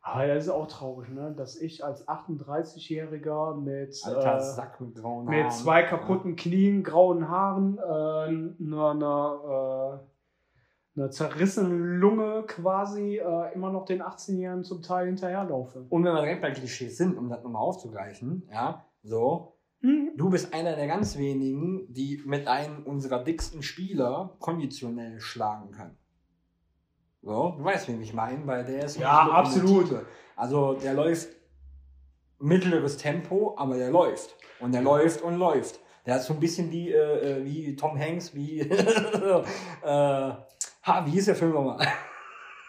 Aber das ist auch traurig, ne, dass ich als 38-Jähriger mit, Alter äh, Sack mit grauen mit Haaren. zwei kaputten Knien, grauen Haaren, äh, einer eine, äh, eine zerrissenen Lunge quasi äh, immer noch den 18-Jährigen zum Teil hinterherlaufe. Und wenn wir direkt bei Klischees sind, um das nochmal aufzugreifen, ja, so, Du bist einer der ganz wenigen, die mit einem unserer dicksten Spieler konditionell schlagen kann. So, du weißt, wen ich meine, weil der ist Ja, absolut. Also der läuft mittleres Tempo, aber der läuft. Und der läuft und läuft. Der ist so ein bisschen wie, äh, äh, wie Tom Hanks, wie äh, ha, wie hieß der Film nochmal?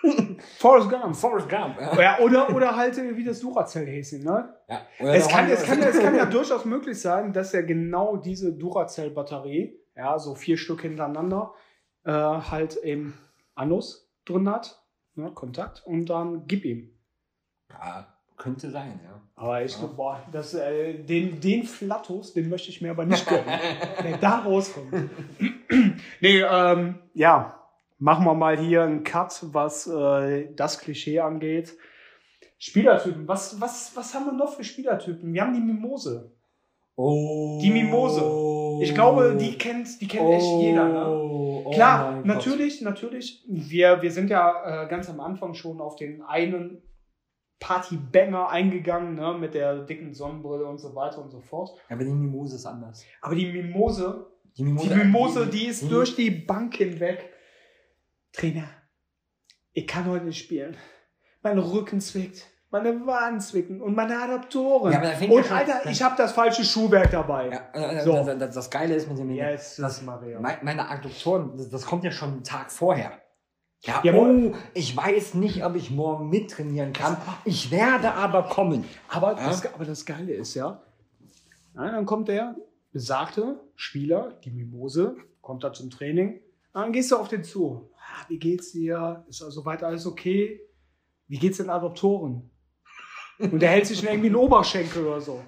Forrest Gump. Forrest Gump. Ja. Ja, oder, oder halt äh, wie das Duracell-Häschen, ne? Ja. Es kann, es, kann, es kann ja durchaus möglich sein, dass er genau diese Duracell-Batterie, ja, so vier Stück hintereinander, äh, halt im Anus drin hat, ne, Kontakt, und dann gib ihm. Ja, könnte sein, ja. Aber ich Ja. glaube, boah, das, äh, den, den Flattus, den möchte ich mir aber nicht gönnen, der da rauskommt. nee, ähm, ja, machen wir mal hier einen Cut, was äh, das Klischee angeht. Spielertypen, was, was, was haben wir noch für Spielertypen? Wir haben die Mimose. Oh. Die Mimose. Ich glaube, die kennt, die kennt echt jeder. Ne? Oh Klar, mein Gott. natürlich, natürlich. Wir, wir sind ja äh, ganz am Anfang schon auf den einen Partybanger eingegangen, ne, mit der dicken Sonnenbrille und so weiter und so fort. Ja, aber die Mimose ist anders. Aber die Mimose, Die Mimose, die Mimose, die ist die- durch die Bank hinweg. Trainer, ich kann heute nicht spielen. Mein Rücken zwickt, meine Waden zwicken und meine Adaptoren. Ja, und Alter, ich habe das falsche Schuhwerk dabei. Ja, äh, So. das, das, das Geile ist mit dem Yes, das, Maria. mein- meine Adduktoren, das, das kommt ja schon einen Tag vorher. Ja, Ja, oh, ich weiß nicht, ob ich morgen mittrainieren kann. Ich werde aber kommen. Aber, Ja? das, aber das Geile ist ja, dann kommt der besagte Spieler, die Mimose, kommt da zum Training. Dann gehst du auf den zu. Ah, wie geht's dir? Ist also soweit alles okay? Wie geht's den Adoptoren? Und der hält sich schon irgendwie einen Oberschenkel oder so.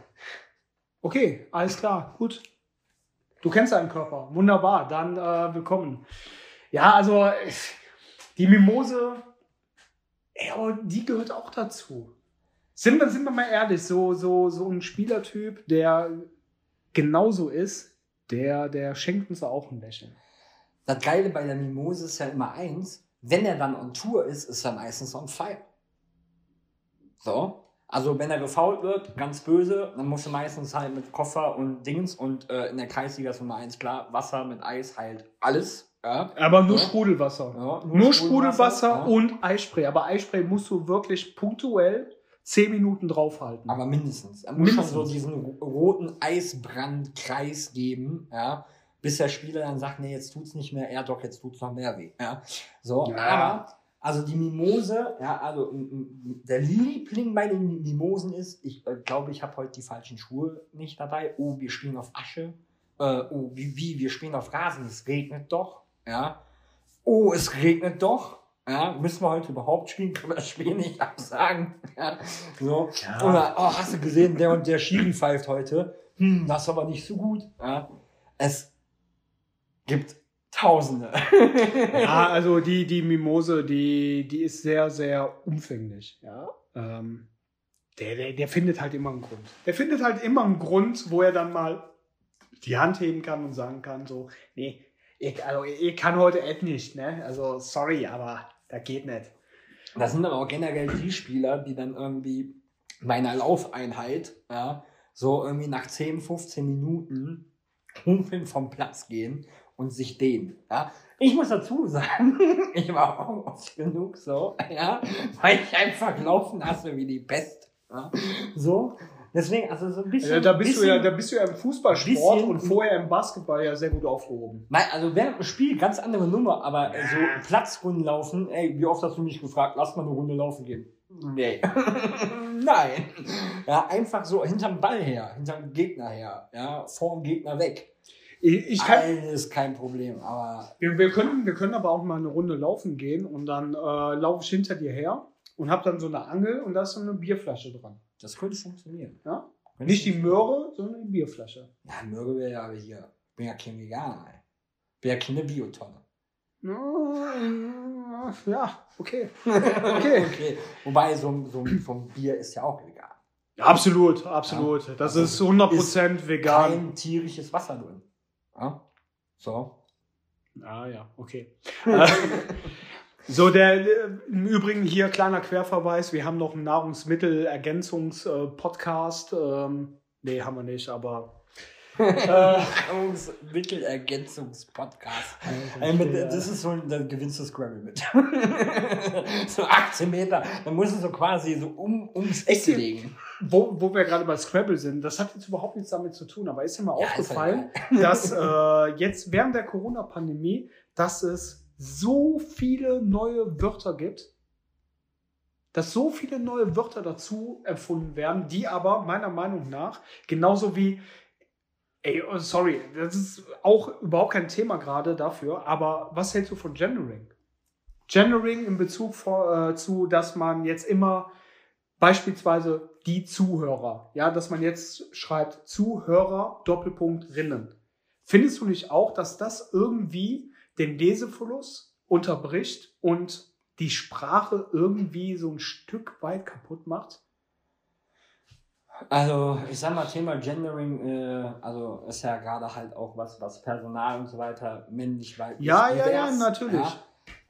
Okay, alles klar, gut. Du kennst deinen Körper. Wunderbar, dann äh, willkommen. Ja, also die Mimose, ey, aber die gehört auch dazu. Sind wir, sind wir mal ehrlich, so, so, so ein Spielertyp, der genauso ist, der, der schenkt uns auch ein Lächeln. Das Geile bei der Mimose ist ja immer eins, wenn er dann on Tour ist, ist er meistens on fire. So. Also wenn er gefault wird, ganz böse, dann musst du meistens halt mit Koffer und Dings und äh, in der Kreisliga ist Nummer eins klar, Wasser mit Eis heilt alles. Ja. Aber nur Ja. Sprudelwasser. Ja, Nur Sprudelwasser ja. und Eispray. Aber Eispray musst du wirklich punktuell 10 Minuten draufhalten. Aber mindestens. Er muss Mindestens. schon so diesen ro- roten Eisbrandkreis geben, ja, bis der Spieler dann sagt, nee, jetzt tut's nicht mehr, er doch, jetzt tut's noch mehr weh. Ja. So, Ja. aber, also die Mimose, ja, also der Liebling bei den Mimosen ist, ich äh, glaube, ich habe heute die falschen Schuhe nicht dabei. Oh, wir spielen auf Asche. Äh, oh, wie, wie, wir spielen auf Rasen, es regnet doch. Ja. Oh, es regnet doch. Ja, müssen wir heute überhaupt spielen? Können wir das Spiel nicht absagen? Ja, so. Ja. Oder, oh, hast du gesehen, der und der Schiri pfeift heute. Hm, das ist aber nicht so gut. Ja. Es gibt Tausende. Ja, also die, die Mimose, die, die ist sehr, sehr umfänglich. Ja. Ähm, der, der, der findet halt immer einen Grund. Der findet halt immer einen Grund, wo er dann mal die Hand heben kann und sagen kann, so, nee, ich, also, ich kann heute Ed nicht, ne? Also, sorry, aber das geht nicht. Das sind aber auch generell die Spieler, die dann irgendwie bei einer Laufeinheit, ja, so irgendwie nach 10, 15 Minuten vom Platz gehen und sich dehnen. Ja. Ich muss dazu sagen, ich war auch oft genug so, ja, weil ich einfach laufen hasse wie die Pest. Ja. So, deswegen, also so ein bisschen. Ja, da, bist du bisschen, ja, da bist du ja im Fußballsport bisschen- und vorher im Basketball ja sehr gut aufgehoben. Nein, also während dem Spiel ganz andere Nummer, aber so Platzrunden laufen, ey, wie oft hast du mich gefragt, lass mal eine Runde laufen gehen? Nee. Nein. Ja, einfach so hinterm Ball her, hinterm Gegner her, ja, vorm Gegner weg. Ich, kann, Alles kein Problem, aber wir, wir, können, wir können aber auch mal eine Runde laufen gehen und dann äh, laufe ich hinter dir her und habe dann so eine Angel und da ist so eine Bierflasche dran. das könnte funktionieren. Ja? Könnte Nicht die. Möhre, sondern die Bierflasche. Ja, Mürbe wäre ja aber hier. Bin ja kein Veganer, ey. Bin ja keine Biotonne. Ja, okay. Okay. okay. Wobei so, ein- so, ein Bier ist ja auch vegan. Absolut, absolut. Das Also ist 100% vegan. Kein tierisches Wasser drin. Ja? So. Ah ja, okay. Äh, so, der äh, im Übrigen hier kleiner Querverweis. Wir haben noch einen Nahrungsmittelergänzungs-Podcast. Ähm, nee, haben wir nicht, aber. Äh, Mittelergänzungspodcast. Ey, mit, das ist so, da gewinnst du Scrabble mit. so 18 Meter. Dann musst du so quasi so um, ums Eck legen. wo, wo wir gerade bei Scrabble sind, das hat jetzt überhaupt nichts damit zu tun, aber ist dir mal Ja, ist aufgefallen, halt dass äh, jetzt während der Corona-Pandemie, dass es so viele neue Wörter gibt, dass so viele neue Wörter dazu erfunden werden, die aber meiner Meinung nach genauso wie Ey, oh, sorry, das ist auch überhaupt kein Thema gerade dafür, aber was hältst du von Gendering? Gendering in Bezug vor, äh, zu, dass man jetzt immer beispielsweise die Zuhörer, ja, dass man jetzt schreibt Zuhörer Doppelpunkt Rinnen. Findest du nicht auch, dass das irgendwie den Lesefluss unterbricht und die Sprache irgendwie so ein Stück weit kaputt macht? Also, ich sag mal, Thema Gendering, äh, also ist ja gerade halt auch was, was Personal und so weiter männlich, weiblich. Ja, ja, ja, natürlich. Ja.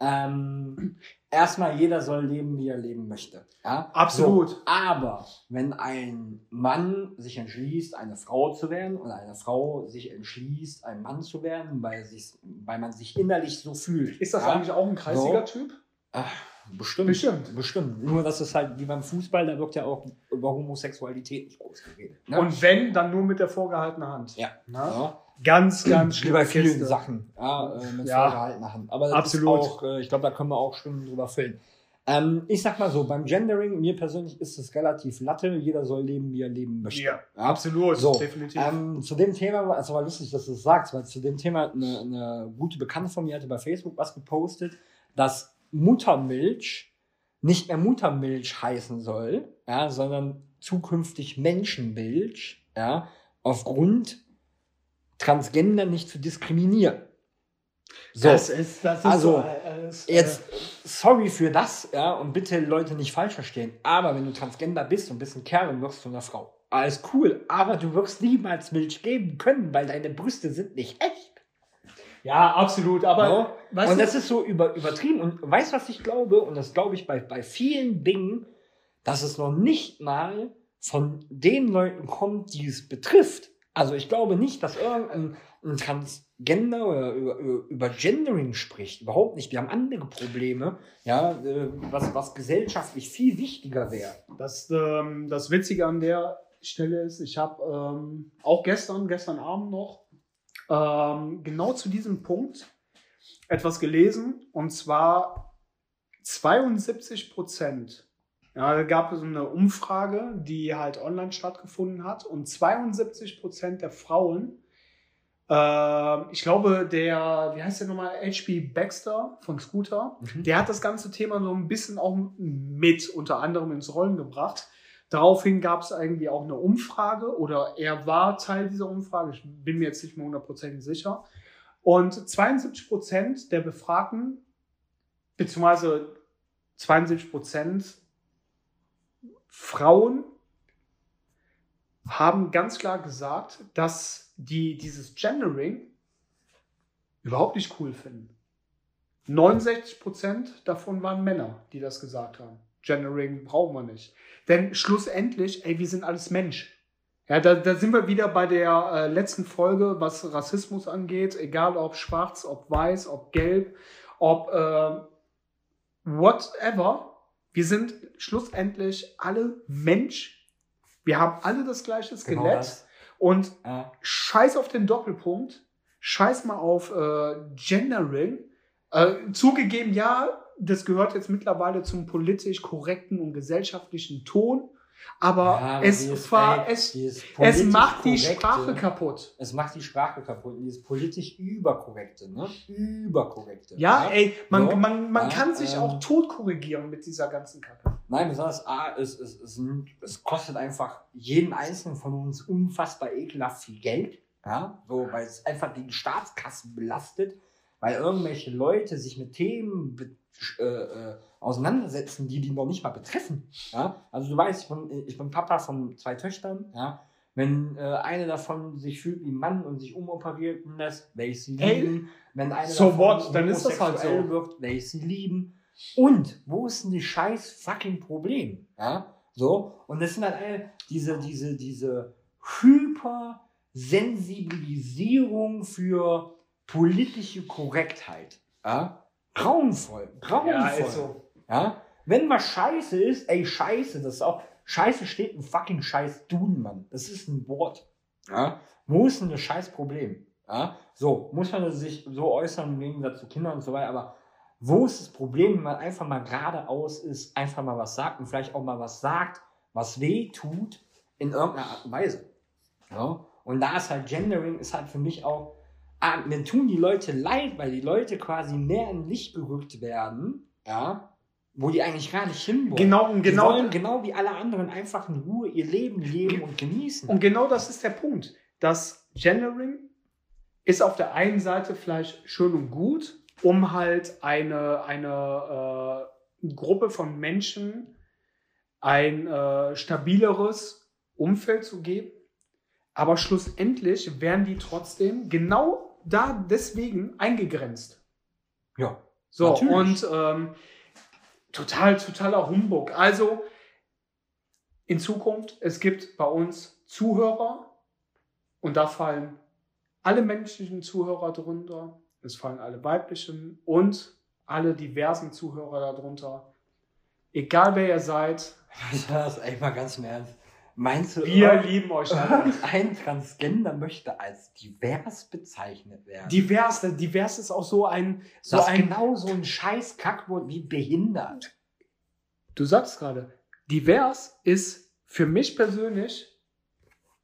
Ähm, erstmal, jeder soll leben, wie er leben möchte. Ja? Absolut. So, aber wenn ein Mann sich entschließt, eine Frau zu werden, oder eine Frau sich entschließt, ein Mann zu werden, weil, sich, weil man sich innerlich so fühlt. Ist das ja? eigentlich auch ein Kreisliga-Typ? Ach, bestimmt. Bestimmt. Bestimmt. Nur, dass es halt wie beim Fußball, da wird ja auch über Homosexualität nicht groß geredet. Ne? Und wenn, dann nur mit der vorgehaltenen Hand. Ja. Ja. Ganz, ganz bei schlimme vielen Kiste. Sachen. Ja, äh, mit Ja. vorgehaltener Hand. Aber das Absolut. ist auch, äh, ich glaube, da können wir auch Stunden drüber füllen. Ähm, ich sag mal so, beim Gendering, mir persönlich ist es relativ latte. Jeder soll leben, wie er leben möchte. Ja, absolut. So, definitiv. Ähm, zu dem Thema, war- es war lustig, dass du es sagst, weil zu dem Thema eine, eine gute Bekannte von mir hatte bei Facebook was gepostet, dass Muttermilch nicht mehr Muttermilch heißen soll, ja, sondern zukünftig Menschenmilch, ja, aufgrund Transgender nicht zu diskriminieren. So, Das ist, das ist Also, so, äh, das, äh, jetzt, sorry für das, ja, und bitte Leute nicht falsch verstehen, aber wenn du Transgender bist und bist ein Kerl und wirst zu einer Frau, alles cool, aber du wirst niemals Milch geben können, weil deine Brüste sind nicht echt. Ja, absolut. Aber Ja? weißt und du, das ist so über, übertrieben. Und weißt du, was ich glaube? Und das glaube ich bei, bei vielen Dingen, dass es noch nicht mal von den Leuten kommt, die es betrifft. Also ich glaube nicht, dass irgendein ein Transgender oder über, über, über Gendering spricht. Überhaupt nicht. Wir haben andere Probleme, ja, äh, was, was gesellschaftlich viel wichtiger wäre. das, ähm, das Witzige an der Stelle ist, ich habe ähm, auch gestern, gestern Abend noch, ähm, genau zu diesem Punkt etwas gelesen. Und zwar 72 Prozent. Ja, da gab es eine Umfrage, die halt online stattgefunden hat. Und 72 Prozent der Frauen, ähm, ich glaube, der, wie heißt der nochmal, H.P. Baxter von Scooter, Mhm. der hat das ganze Thema so ein bisschen auch mit unter anderem ins Rollen gebracht. Daraufhin gab es irgendwie auch eine Umfrage oder er war Teil dieser Umfrage, ich bin mir jetzt nicht mehr hundertprozentig sicher. Und 72 Prozent der Befragten, beziehungsweise 72 Prozent Frauen haben ganz klar gesagt, dass die dieses Gendering überhaupt nicht cool finden. 69 Prozent davon waren Männer, die das gesagt haben. Gendering brauchen wir nicht. Denn schlussendlich, ey, wir sind alles Mensch. Ja, da, da sind wir wieder bei der äh, letzten Folge, was Rassismus angeht, egal ob schwarz, ob weiß, ob gelb, ob äh, whatever. Wir sind schlussendlich alle Mensch. Wir haben alle das gleiche Genau Skelett. Und Ja. scheiß auf den Doppelpunkt, scheiß mal auf äh, Gendering. Äh, zugegeben, ja, das gehört jetzt mittlerweile zum politisch korrekten und gesellschaftlichen Ton, aber Ja, es, ey, es, es macht die Sprache kaputt. Es macht die Sprache kaputt. Und dieses politisch überkorrekte, ne? Überkorrekte. Ja, ey, man, So, man, man ja, kann sich ähm, auch tot korrigieren mit dieser ganzen Kacke. Nein, besonders A, es, es, es, es kostet einfach jeden einzelnen von uns unfassbar ekelhaft viel Geld. Ja, so, weil es einfach die Staatskassen belastet, weil irgendwelche Leute sich mit Themen äh, äh, auseinandersetzen, die die noch nicht mal betreffen. Ja, also du weißt, ich bin, ich bin Papa von zwei Töchtern. Ja, wenn äh, eine davon sich fühlt wie ein Mann und sich umoperieren lässt, werde ich sie lieben. Wenn eine so davon what? Dann ist das halt so. wird, werde ich sie lieben. Und wo ist denn die scheiß fucking Problem? Ja, so. Und das sind halt all diese, diese, diese Hypersensibilisierung für politische Korrektheit. Ja, grauenvoll, grauenvoll. Ja, wenn was scheiße ist, ey, scheiße, das ist auch, scheiße steht ein fucking scheiß Duden, Mann. Das ist ein Wort. Ja, wo ist denn das scheiß Problem? Ja, so, muss man sich so äußern im Gegensatz zu Kindern und so weiter, aber wo ist das Problem, wenn man einfach mal geradeaus ist, einfach mal was sagt und vielleicht auch mal was sagt, was weh tut, in irgendeiner Art und Weise. Ja? Und da ist halt Gendering, ist halt für mich auch, ah, mir tun die Leute leid, weil die Leute quasi mehr in Licht gerückt werden, ja, wo die eigentlich gar nicht hinwollen. Genau, und Die genau, wollen genau wie alle anderen einfach in Ruhe ihr Leben leben und genießen. Und genau das ist der Punkt. Das Gendering ist auf der einen Seite vielleicht schön und gut, um halt eine, eine äh, Gruppe von Menschen ein äh, stabileres Umfeld zu geben. Aber schlussendlich werden die trotzdem genau da deswegen eingegrenzt. ja. So, Natürlich. und ähm, total, totaler Humbug. Also in Zukunft, es gibt bei uns Zuhörer und da fallen alle menschlichen Zuhörer drunter, es fallen alle weiblichen und alle diversen Zuhörer darunter. Egal wer ihr seid, Das ist echt mal ganz im Ernst. Meinst du, wir irgend- lieben euch alle. ein Transgender möchte als divers bezeichnet werden? Divers, divers ist auch so ein, so das ein genau so ein scheiß Kackwort wie behindert. Du sagst gerade, divers ist für mich persönlich,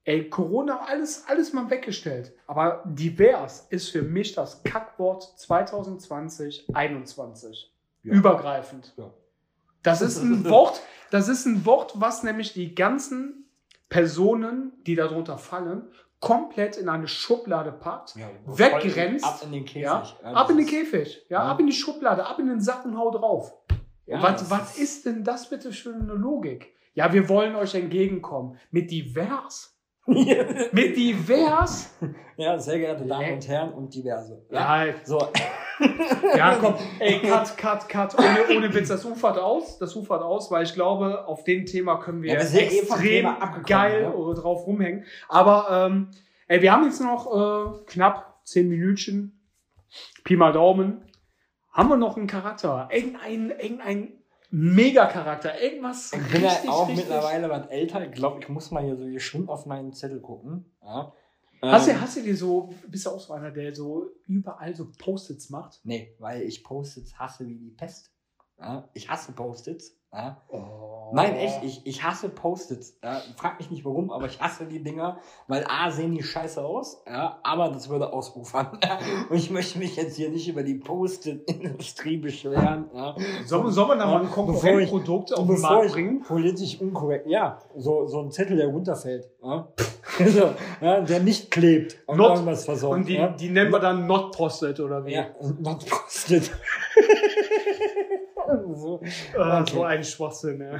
ey, Corona, alles, alles mal weggestellt. Aber divers ist für mich das Kackwort 2020, 2021. Ja. Übergreifend. Ja. Das ist ein Wort, das ist ein Wort, was nämlich die ganzen Personen, die darunter fallen, komplett in eine Schublade packt, Ja, weggrenzt, Ab in den Käfig. ja, ab in den Käfig, ja, Ja. ab in die Schublade, ab in den Sack und hau drauf. Ja, was, was ist denn das bitte für eine Logik? Ja, wir wollen euch entgegenkommen. Mit divers? Mit divers? ja, sehr geehrte Damen und Herren und diverse. Ja. Ja, So, ja, komm, ey, cut, cut, cut. Ohne, ohne Witz, das ufert aus. Das ufert aus, weil ich glaube, auf dem Thema können wir Ja, wir eh extrem geil ja. äh, drauf rumhängen. Aber, ähm, ey, wir haben jetzt noch äh, knapp zehn Minütchen. Pi mal Daumen. Haben wir noch einen Charakter? Irgendein, irgendein Mega-Charakter. Irgendwas ich bin ja auch richtig- mittlerweile was älter. Ich glaube, ich muss mal hier so geschwind auf meinen Zettel gucken. Ja. Hast Ähm, du, hast du dir so, bist du auch so einer, der so überall so Post-its macht? Nee, weil ich Post-its hasse wie die Pest. Ja. Ich hasse Post-its. Ja. Oh. Nein, echt, ich, ich hasse Post-its. Ja. Frag mich nicht warum, aber ich hasse die Dinger, weil A, sehen die scheiße aus, ja, aber das würde ausufern. Und ich möchte mich jetzt hier nicht über die Post-it-Industrie beschweren. Ja. Sollen, sollen wir da mal ein Konkurrentprodukt auf den Markt bringen? politisch unkorrekt, ja, so, so ein Zettel, der runterfällt, ja. so, ja, der nicht klebt und Not- irgendwas versorgt. Und die, ja. die nennen wir dann Not Posted oder wie? ja, und not posted. so. Äh, Okay. So ein Schwachsinn, ja.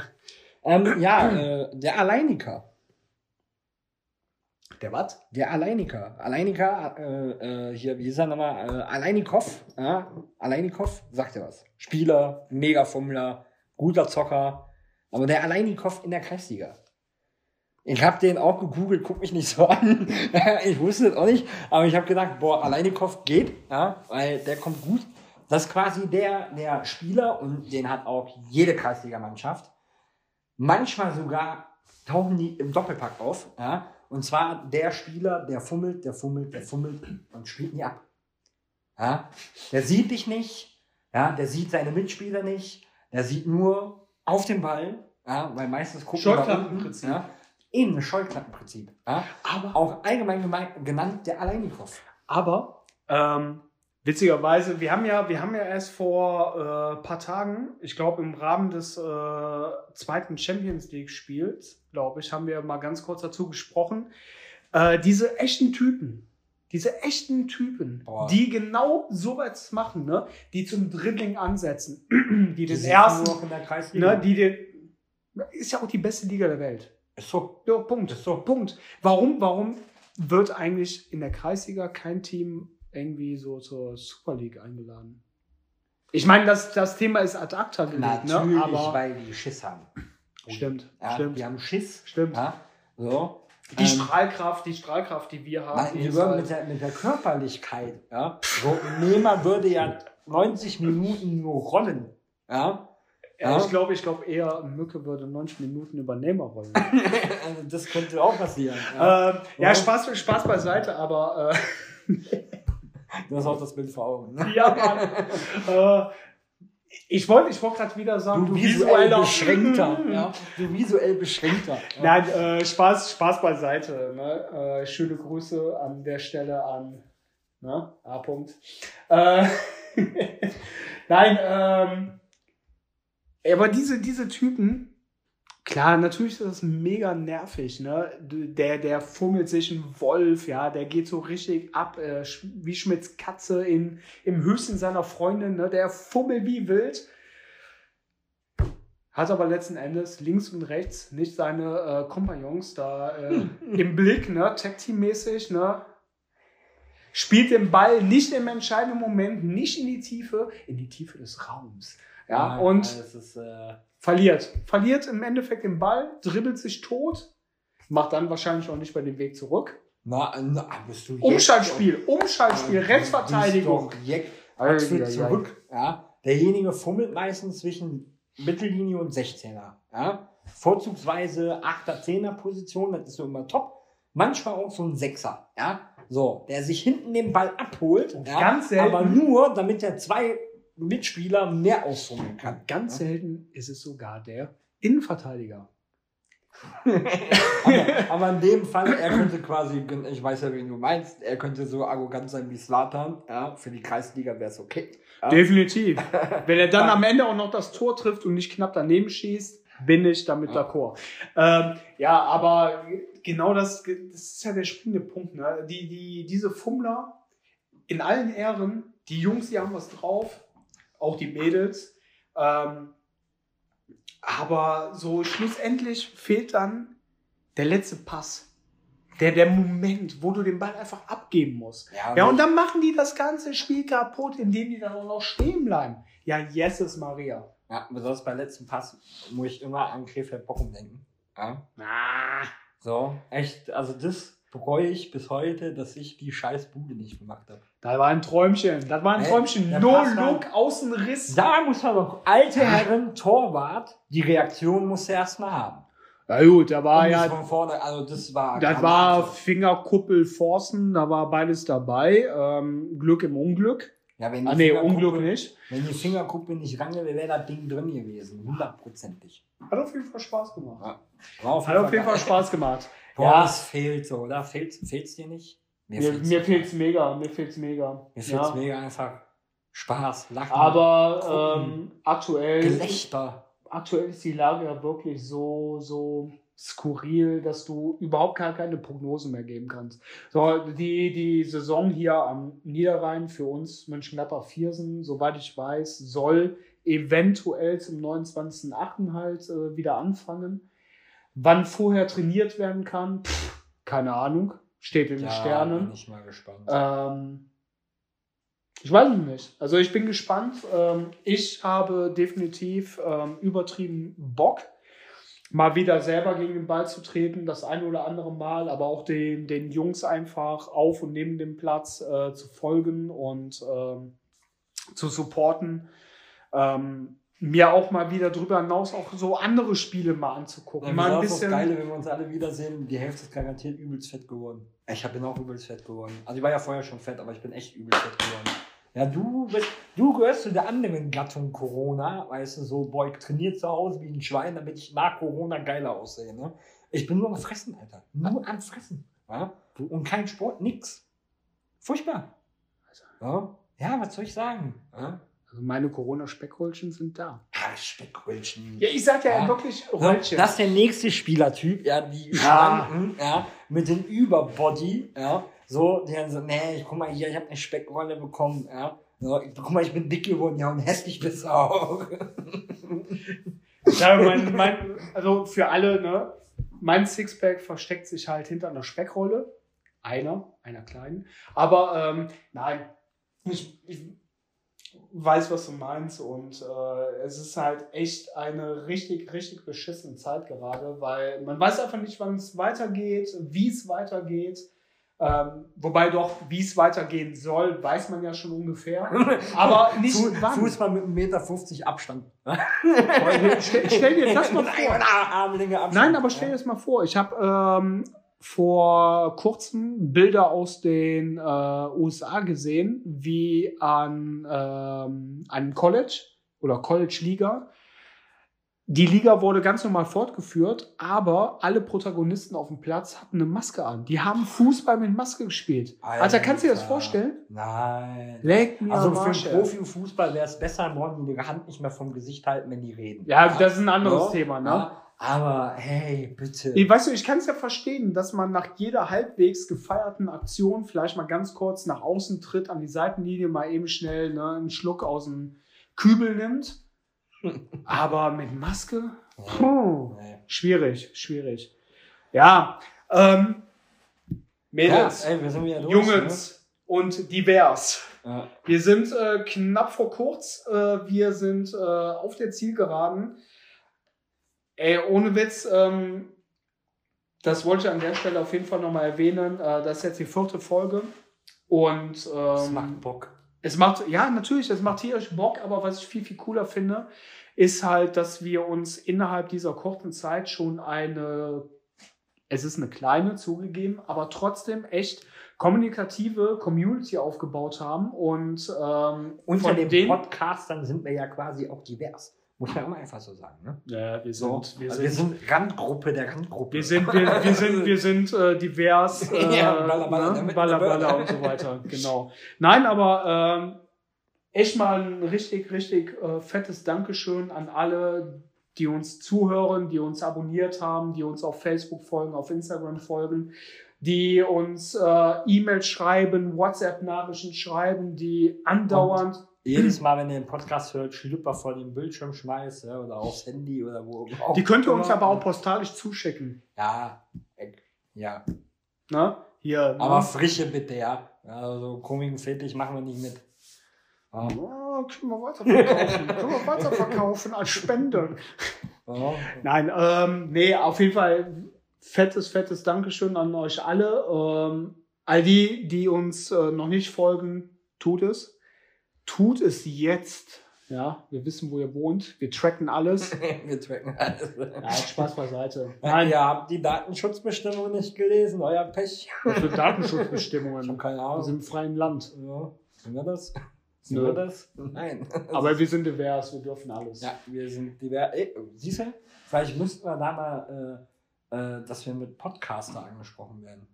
Ähm, ja, äh, der Alleiniker. Der was? Der Alleiniker. Alleiniker, äh, äh, hier, wie ist er nochmal? Äh, Aleinikow, ja? Aleinikow, sagt er was. Spieler, Mega-Fummler, guter Zocker. Aber der Aleinikow in der Kreisliga. Ich habe den auch gegoogelt, guck mich nicht so an. ich wusste es auch nicht, aber ich habe gedacht, boah, Aleinikow geht, ja, weil der kommt gut. Das ist quasi der, der Spieler und den hat auch jede Kreisligamannschaft. Manchmal sogar tauchen die im Doppelpack auf, ja. Und zwar der Spieler, der fummelt, der fummelt, der fummelt und spielt nie ab. Ja? Der sieht dich nicht, ja, der sieht seine Mitspieler nicht, der sieht nur auf den Ball, ja, weil meistens gucken Scheuklappenprinzip. Ja, eben ein Scheuklappenprinzip. Ja? Aber, Auch allgemein gemein, genannt der Alleinikow. aber ähm, witzigerweise, wir haben ja, wir haben ja erst vor äh, paar Tagen, ich glaube im Rahmen des äh, zweiten Champions League Spiels, glaube ich, haben wir mal ganz kurz dazu gesprochen. Äh, diese echten Typen, diese echten Typen, Boah. die genau sowas machen, ne? die zum Dribbling ansetzen, die den sind ersten, nur noch in der Kreisliga. ne? die den, ist ja auch die beste Liga der Welt. Ist so. Ja, Punkt. Ist so. Punkt. Warum, warum wird eigentlich in der Kreisliga kein Team irgendwie so zur Super League eingeladen? Ich meine, das, das Thema ist ad acta gelegt, Natürlich, ne? Aber weil die Schiss haben. stimmt, Ja, stimmt, Die haben Schiss. stimmt. Ja, so. Die Ähm, Strahlkraft, die Strahlkraft, die wir haben, Nein, die würden halt, mit, der, mit der Körperlichkeit, ja. So Nehmer würde ja 90 Minuten nur rollen. Ja. ja, ich glaube, ich glaube eher, Mücke würde 90 Minuten Übernehmer rollen. Also das könnte auch passieren. Ja. ähm, ja, Spaß, Spaß beiseite, aber äh, Du hast auch das Bild vor Augen. Ne? ja, Mann. äh, ich wollte ich wollte gerade wieder sagen, Du visuell visueller- beschränkter. Ja. Du visuell beschränkter. Ja. Nein, äh, Spaß, Spaß beiseite. Ne? Äh, schöne Grüße an der Stelle an ne? A. -Punkt. Äh, Nein, ähm, aber diese, diese Typen, klar, natürlich ist das mega nervig. Ne? Der, der fummelt sich ein Wolf, ja, der geht so richtig ab, äh, wie Schmidts Katze in, im Höchsten seiner Freundin, ne? der fummelt wie wild. Hat aber letzten Endes links und rechts nicht seine äh, Kompagnons da äh, im Blick, ne, Tag-Team-mäßig, ne. Spielt den Ball nicht im entscheidenden Moment, nicht in die Tiefe, in die Tiefe des Raums. Ja, Nein, und Das ist, äh, verliert. Verliert im Endeffekt den Ball, dribbelt sich tot, macht dann wahrscheinlich auch nicht bei dem Weg zurück. na, na, bist du Umschaltspiel, Umschaltspiel, Rechtsverteidigung. Jetzt Ei, für ei, ei. zurück. Ja. Derjenige fummelt meistens zwischen Mittellinie und 16er. Ja. Vorzugsweise 8er, 10er Position, das ist so immer top. Manchmal auch so ein Sechser. Ja. So, der sich hinten den Ball abholt. Ja, Ganz selten. Aber nur, damit der zwei Mitspieler mehr ausfummeln kann. Ganz selten ist es sogar der Innenverteidiger. aber, aber in dem Fall, er könnte quasi, ich weiß ja, wen du meinst, er könnte so arrogant sein wie Slatan. Ja, für die Kreisliga wäre es okay. Ja. Definitiv. Wenn er dann am Ende auch noch das Tor trifft und nicht knapp daneben schießt, bin ich damit Ja. d'accord. Ähm, ja, aber genau das, das ist ja der springende Punkt. Ne? Die, die, diese Fummler in allen Ehren, die Jungs, die haben was drauf, auch die Mädels. Ähm, aber so schlussendlich fehlt dann der letzte Pass. Der, der Moment, wo du den Ball einfach abgeben musst. Ja, Ja, und dann machen die das ganze Spiel kaputt, indem die dann auch noch stehen bleiben. Ja, Jesus Maria. ja, besonders beim letzten Pass muss ich immer an Krefeld Bochum denken. Ja. Ah. So, echt, also das bereue ich bis heute, dass ich die scheiß Bude nicht gemacht habe. Das war ein Träumchen. Das war ein Träumchen. der No Pass war- Look, Außenriss. Da muss man doch, alte Herren, Torwart, die Reaktion musst du erstmal haben. Ja gut, da war Und ja, nicht von vorne, also das war. das Granate. war Fingerkuppel Forsten, da war beides dabei. Ähm, Glück im Unglück. Ja, wenn die Ah nee, Fingerkuppe- Unglück nicht. Wenn die Fingerkuppe nicht range, wäre das Ding drin gewesen. Hundertprozentig. Hat auf jeden Fall Spaß gemacht. War auf Hat auf jeden Fall. Spaß gemacht. Boah, Ja. das fehlt so, oder? Fehlt's, fehlt's dir nicht? Mir, fehlt's. mir fehlt's mega, mir fehlt's mega. Mir fehlt's Ja. mega einfach. Spaß, Lachen. Aber ähm, aktuell, Gelächter. aktuell ist die Lage ja wirklich so, so skurril, dass du überhaupt gar keine Prognose mehr geben kannst. So, die, die Saison hier am Niederrhein für uns Mönchengladbach-Viersen, soweit ich weiß, soll eventuell zum 29.08. halt äh, wieder anfangen. Wann vorher trainiert werden kann, pff, keine Ahnung, steht in den Ja, Sternen. bin ich mal gespannt. Ähm, ich weiß nicht. Also ich bin gespannt. Ähm, ich habe definitiv ähm, übertrieben Bock, mal wieder selber gegen den Ball zu treten, das ein oder andere Mal, aber auch den, den Jungs einfach auf und neben dem Platz äh, zu folgen und ähm, zu supporten. Ähm, mir auch mal wieder drüber hinaus auch so andere Spiele mal anzugucken. Ja, mal ein bisschen. das Geile, wenn wir uns alle wiedersehen. Die Hälfte ist garantiert übelst fett geworden. Ich hab- bin auch übelst fett geworden. Also ich war ja vorher schon fett, aber ich bin echt übelst fett geworden. Ja, du bist, du gehörst zu der anderen Gattung Corona, weißt du, so, boah, ich trainiere zu Hause wie ein Schwein, damit ich nach Corona geiler aussehe, ne? Ich bin nur am Fressen, Alter. Nur am Fressen. Ja? Und kein Sport, nix. Furchtbar. Ja, ja was soll ich sagen? Ja? Also meine Corona-Speckröllchen sind da. Ah, Speckröllchen. Ja, ich sag ja, Ja. wirklich Röllchen. Das ist der nächste Spielertyp, ja, die Ja. Schranken, ja, mit dem Überbody, ja, so, die dann so, nee, ich guck mal hier, ich habe eine Speckrolle bekommen, ja, so, ich, guck mal, ich bin dick geworden, ja, und hässlich bist du auch. Ja, mein, mein, also für alle, ne, mein Sixpack versteckt sich halt hinter einer Speckrolle. Einer, einer kleinen. Aber ähm, nein, ich, ich weiß, was du meinst. Und äh, es ist halt echt eine richtig, richtig beschissene Zeit gerade, weil man weiß einfach nicht, wann es weitergeht, wie es weitergeht. Ähm, wobei doch, wie es weitergehen soll, weiß man ja schon ungefähr. Aber nicht Fu- wann. Fußball mit 1,50 Meter Abstand. Stell, stell dir das mal vor. Armlänge Abstand. Nein, aber stell dir das mal vor. Ich habe ähm, vor kurzem Bilder aus den äh, USA gesehen, wie an ähm, einem College oder College-Liga. Die Liga wurde ganz normal fortgeführt, aber alle Protagonisten auf dem Platz hatten eine Maske an. Die haben Fußball mit Maske gespielt. Alter, kannst du dir das vorstellen? Nein. Leg mir Also für Arsch, einen ey. Profi im Fußball wäre es besser, brauchen die Hand nicht mehr vom Gesicht halten, wenn die reden. Ja, das ist ein anderes Ja, Thema, ne? ja. Aber hey, bitte. Ich, weißt du, ich kann es ja verstehen, dass man nach jeder halbwegs gefeierten Aktion vielleicht mal ganz kurz nach außen tritt, an die Seitenlinie mal eben schnell ne, einen Schluck aus dem Kübel nimmt. Aber mit Maske? Puh, schwierig, schwierig. Ja, ähm, Ja, Mädels, ey, wir sind wieder durch. Jungs und divers. Ne? Ja. Wir sind äh, knapp vor kurz. Äh, wir sind äh, auf der Zielgeraden. Ey, ohne Witz, ähm, das wollte ich an der Stelle auf jeden Fall nochmal erwähnen. Äh, das ist jetzt die vierte Folge. Und ähm, macht Bock. es macht, ja, natürlich, es macht tierisch Bock, aber was ich viel, viel cooler finde, ist halt, dass wir uns innerhalb dieser kurzen Zeit schon eine, es ist eine kleine zugegeben, aber trotzdem echt kommunikative Community aufgebaut haben und ähm, Unter von den denen- Podcastern sind wir ja quasi auch divers. Muss man immer einfach so sagen. Ne? Ja, wir So, sind, wir also sind, wir sind Randgruppe der Randgruppe. wir sind, wir, wir sind, wir sind äh, divers, äh, Ja, Baller, ne? Baller und so weiter, genau. Nein, aber ähm, echt mal ein richtig, richtig äh, fettes Dankeschön an alle, die uns zuhören, die uns abonniert haben, die uns auf Facebook folgen, auf Instagram folgen, die uns äh, E-Mails schreiben, WhatsApp-Nachrichten schreiben, die andauernd. Jedes Mal, wenn ihr den Podcast hört, Schlüpper vor den Bildschirm schmeißt ja, oder aufs Handy oder wo auch Die könnt ihr uns aber auch postalisch zuschicken. Ja, äh, ja. Ne? Hier. Aber ne? frische bitte, ja. Also komischen Fetisch machen wir nicht mit. Ja. Ja, können wir weiterverkaufen. können wir weiterverkaufen als Spende. Ja. Nein, ähm, nee, auf jeden Fall fettes, fettes Dankeschön an euch alle. Ähm, all die, die uns äh, noch nicht folgen, tut es. Tut es jetzt. Ja, wir wissen, wo ihr wohnt. Wir tracken alles. wir tracken alles. Ja, Spaß beiseite. Nein, ihr habt die Datenschutzbestimmungen nicht gelesen, euer Pech. für Ich habe Datenschutzbestimmungen. keine Wir Ahnung. sind im freien Land. Ja. Sind wir das? Sind Nö. wir das? Nein. Aber wir sind divers, wir dürfen alles. Ja, wir sind divers. Ey, siehst du, vielleicht müssten wir da mal, äh, äh, dass wir mit Podcaster angesprochen werden.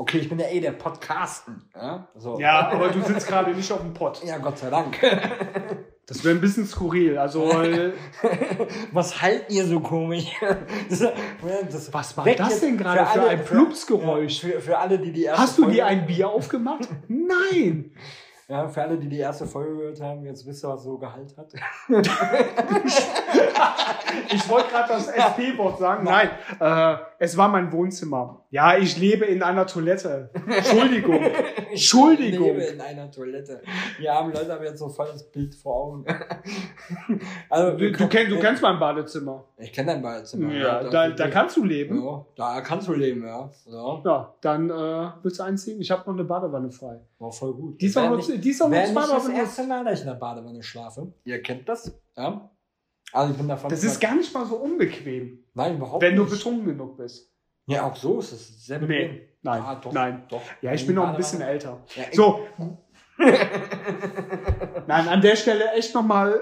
Okay, ich bin ja eh der Podcasten. Ja, so. Ja, aber du sitzt gerade nicht auf dem Pott. Ja, Gott sei Dank. Das wäre ein bisschen skurril. Also, äh, Was halten ihr so komisch? Das, das was war das denn gerade für, alle- ein Plupsgeräusch? Ja, für, für alle, die die erste Hast du Folge, dir ein Bier aufgemacht? Nein! Ja, für alle, die die erste Folge gehört haben, jetzt wisst ihr, was so Gehalt hat. Ich wollte gerade das SP-Wort sagen. Nein, äh, es war mein Wohnzimmer. Ja, ich lebe in einer Toilette. Entschuldigung. Entschuldigung. Ich lebe in einer Toilette. Wir haben Leute haben jetzt so voll das Bild vor Augen. also, Du, du, kenn, du kennst mein Badezimmer. Ich kenne dein Badezimmer. Ja, da, da kannst du leben. ja, da kannst du leben, ja. ja. Ja, dann äh, willst du einziehen? Ich habe noch eine Badewanne frei. War voll gut. Die ist auch Wär nur, nicht, das benutzt. erste Mal, dass ich in der Badewanne schlafe. Ihr kennt das, ja. Also ich bin davon Das ist gar nicht mal so unbequem, Nein, überhaupt wenn du nicht. betrunken genug bist. Ja, auch so ist es sehr bequem. Nee, nein, Ah, doch, nein. Doch. Ja, ich bin noch ein bisschen älter. Ja, So. Nein, an der Stelle echt nochmal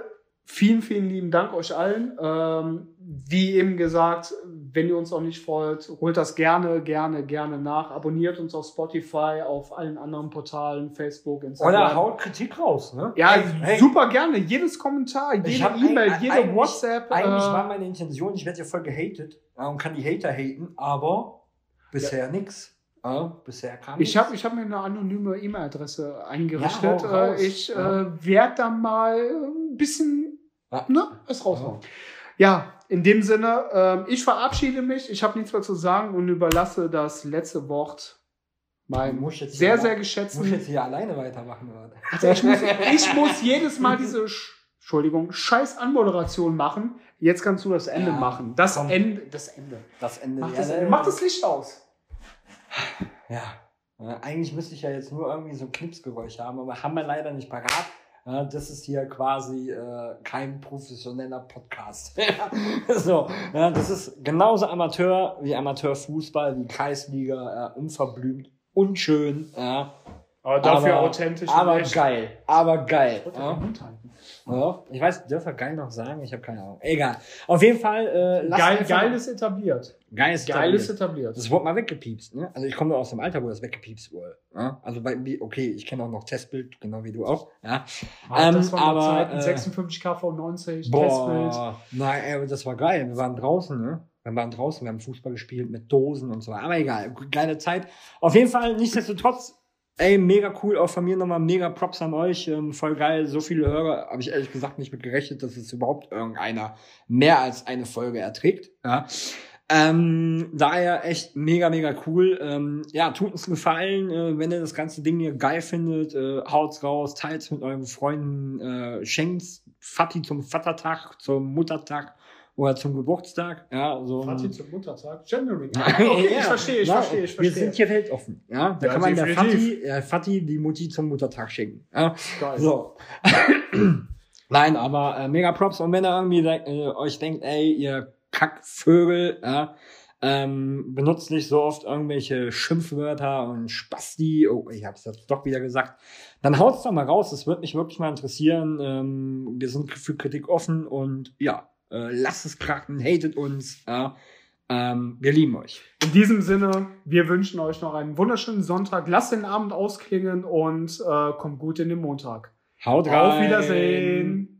vielen, vielen lieben Dank euch allen. Ähm, wie eben gesagt, wenn ihr uns noch nicht folgt, holt das gerne, gerne, gerne nach. Abonniert uns auf Spotify, auf allen anderen Portalen, Facebook, Instagram. Oder haut Kritik raus, ne? ja, Hey, hey, super gerne. Jedes Kommentar, Ich jede E-Mail, jede eigentlich- WhatsApp. Eigentlich äh, war meine Intention, ich werde ja voll gehatet ja, und kann die Hater haten, aber bisher nix. Ja, bisher kam Ich habe ich hab mir eine anonyme E-Mail-Adresse eingerichtet. Ja. Äh, ich Ja. äh, werde da mal ein bisschen Ja. ne, es raushauen. Ja, in dem Sinne, ähm, ich verabschiede mich. Ich habe nichts mehr zu sagen und überlasse das letzte Wort meinem Muss sehr, hier sehr geschätzten. Muss ich jetzt hier alleine weitermachen, oder? Also ich, muss, ich muss jedes Mal diese Sch- Entschuldigung, scheiß Anmoderation machen. Jetzt kannst du das Ende Ja, machen. Das komm. Ende. Das Ende. Das Ende. Mach ja, das, Ende. Mach das Licht aus. Ja. ja. Eigentlich müsste ich ja jetzt nur irgendwie so ein Knipsgeräusch haben, aber haben wir leider nicht parat. Ja, das ist hier quasi äh, kein professioneller Podcast. So, ja, das ist genauso Amateur wie Amateurfußball, wie Kreisliga, äh, unverblümt, unschön. Ja, Aber dafür aber, authentisch. Aber geil, aber geil. Ja. Ja, ich weiß, dürfen wir geil noch sagen? Ich habe keine Ahnung. Egal. Auf jeden Fall, äh, Geil, geil ist etabliert. geil ist Geil ist etabliert. etabliert. Das wurde mal weggepiepst, ne? Also ich komme aus dem Alter, wo das weggepiepst wurde. Ja? Also bei okay, ich kenne auch noch Testbild, genau wie du auch. Ja. Ah, das Ähm, waren aber, Zeiten, äh, 56 kV 90, Testbild. Boah, nein, ey, aber das war geil. Wir waren draußen, ne? Wir waren draußen, wir haben Fußball gespielt mit Dosen und so. Aber egal, geile Zeit. Auf jeden Fall, nichtsdestotrotz, ey, mega cool. Auch von mir nochmal mega Props an euch. Ähm, voll geil. So viele Hörer habe ich ehrlich gesagt nicht mit gerechnet, dass es überhaupt irgendeiner mehr als eine Folge erträgt. Ja. Ähm, daher echt mega, mega cool. Ähm, ja, tut uns Gefallen, äh, wenn ihr das ganze Ding hier geil findet, äh, haut's raus, teilt's mit euren Freunden, äh, schenkt's Fatti zum Vatertag, zum Muttertag oder zum Geburtstag. Ja, so ein- Party zum Muttertag. Gendering. Okay, ja. ich verstehe, ich Ja, verstehe, ich Wir verstehe. sind hier weltoffen. Ja, da Ja, kann man der. Fatti, der Fatti die Mutti zum Muttertag schenken. Ja, Geil. so. Nein, aber äh, mega Props. Und wenn ihr irgendwie denk- äh, euch denkt, ey, ihr Kackvögel, ja, ähm, benutzt nicht so oft irgendwelche Schimpfwörter und Spasti, oh, ich hab's jetzt doch wieder gesagt, dann haut's doch mal raus. Das wird mich wirklich mal interessieren. Ähm, wir sind für Kritik offen und ja, äh, lasst es krachen, hatet uns. Ja. Ähm, wir lieben euch. In diesem Sinne, wir wünschen euch noch einen wunderschönen Sonntag. Lasst den Abend ausklingen und äh, kommt gut in den Montag. Haut rein. Auf Wiedersehen.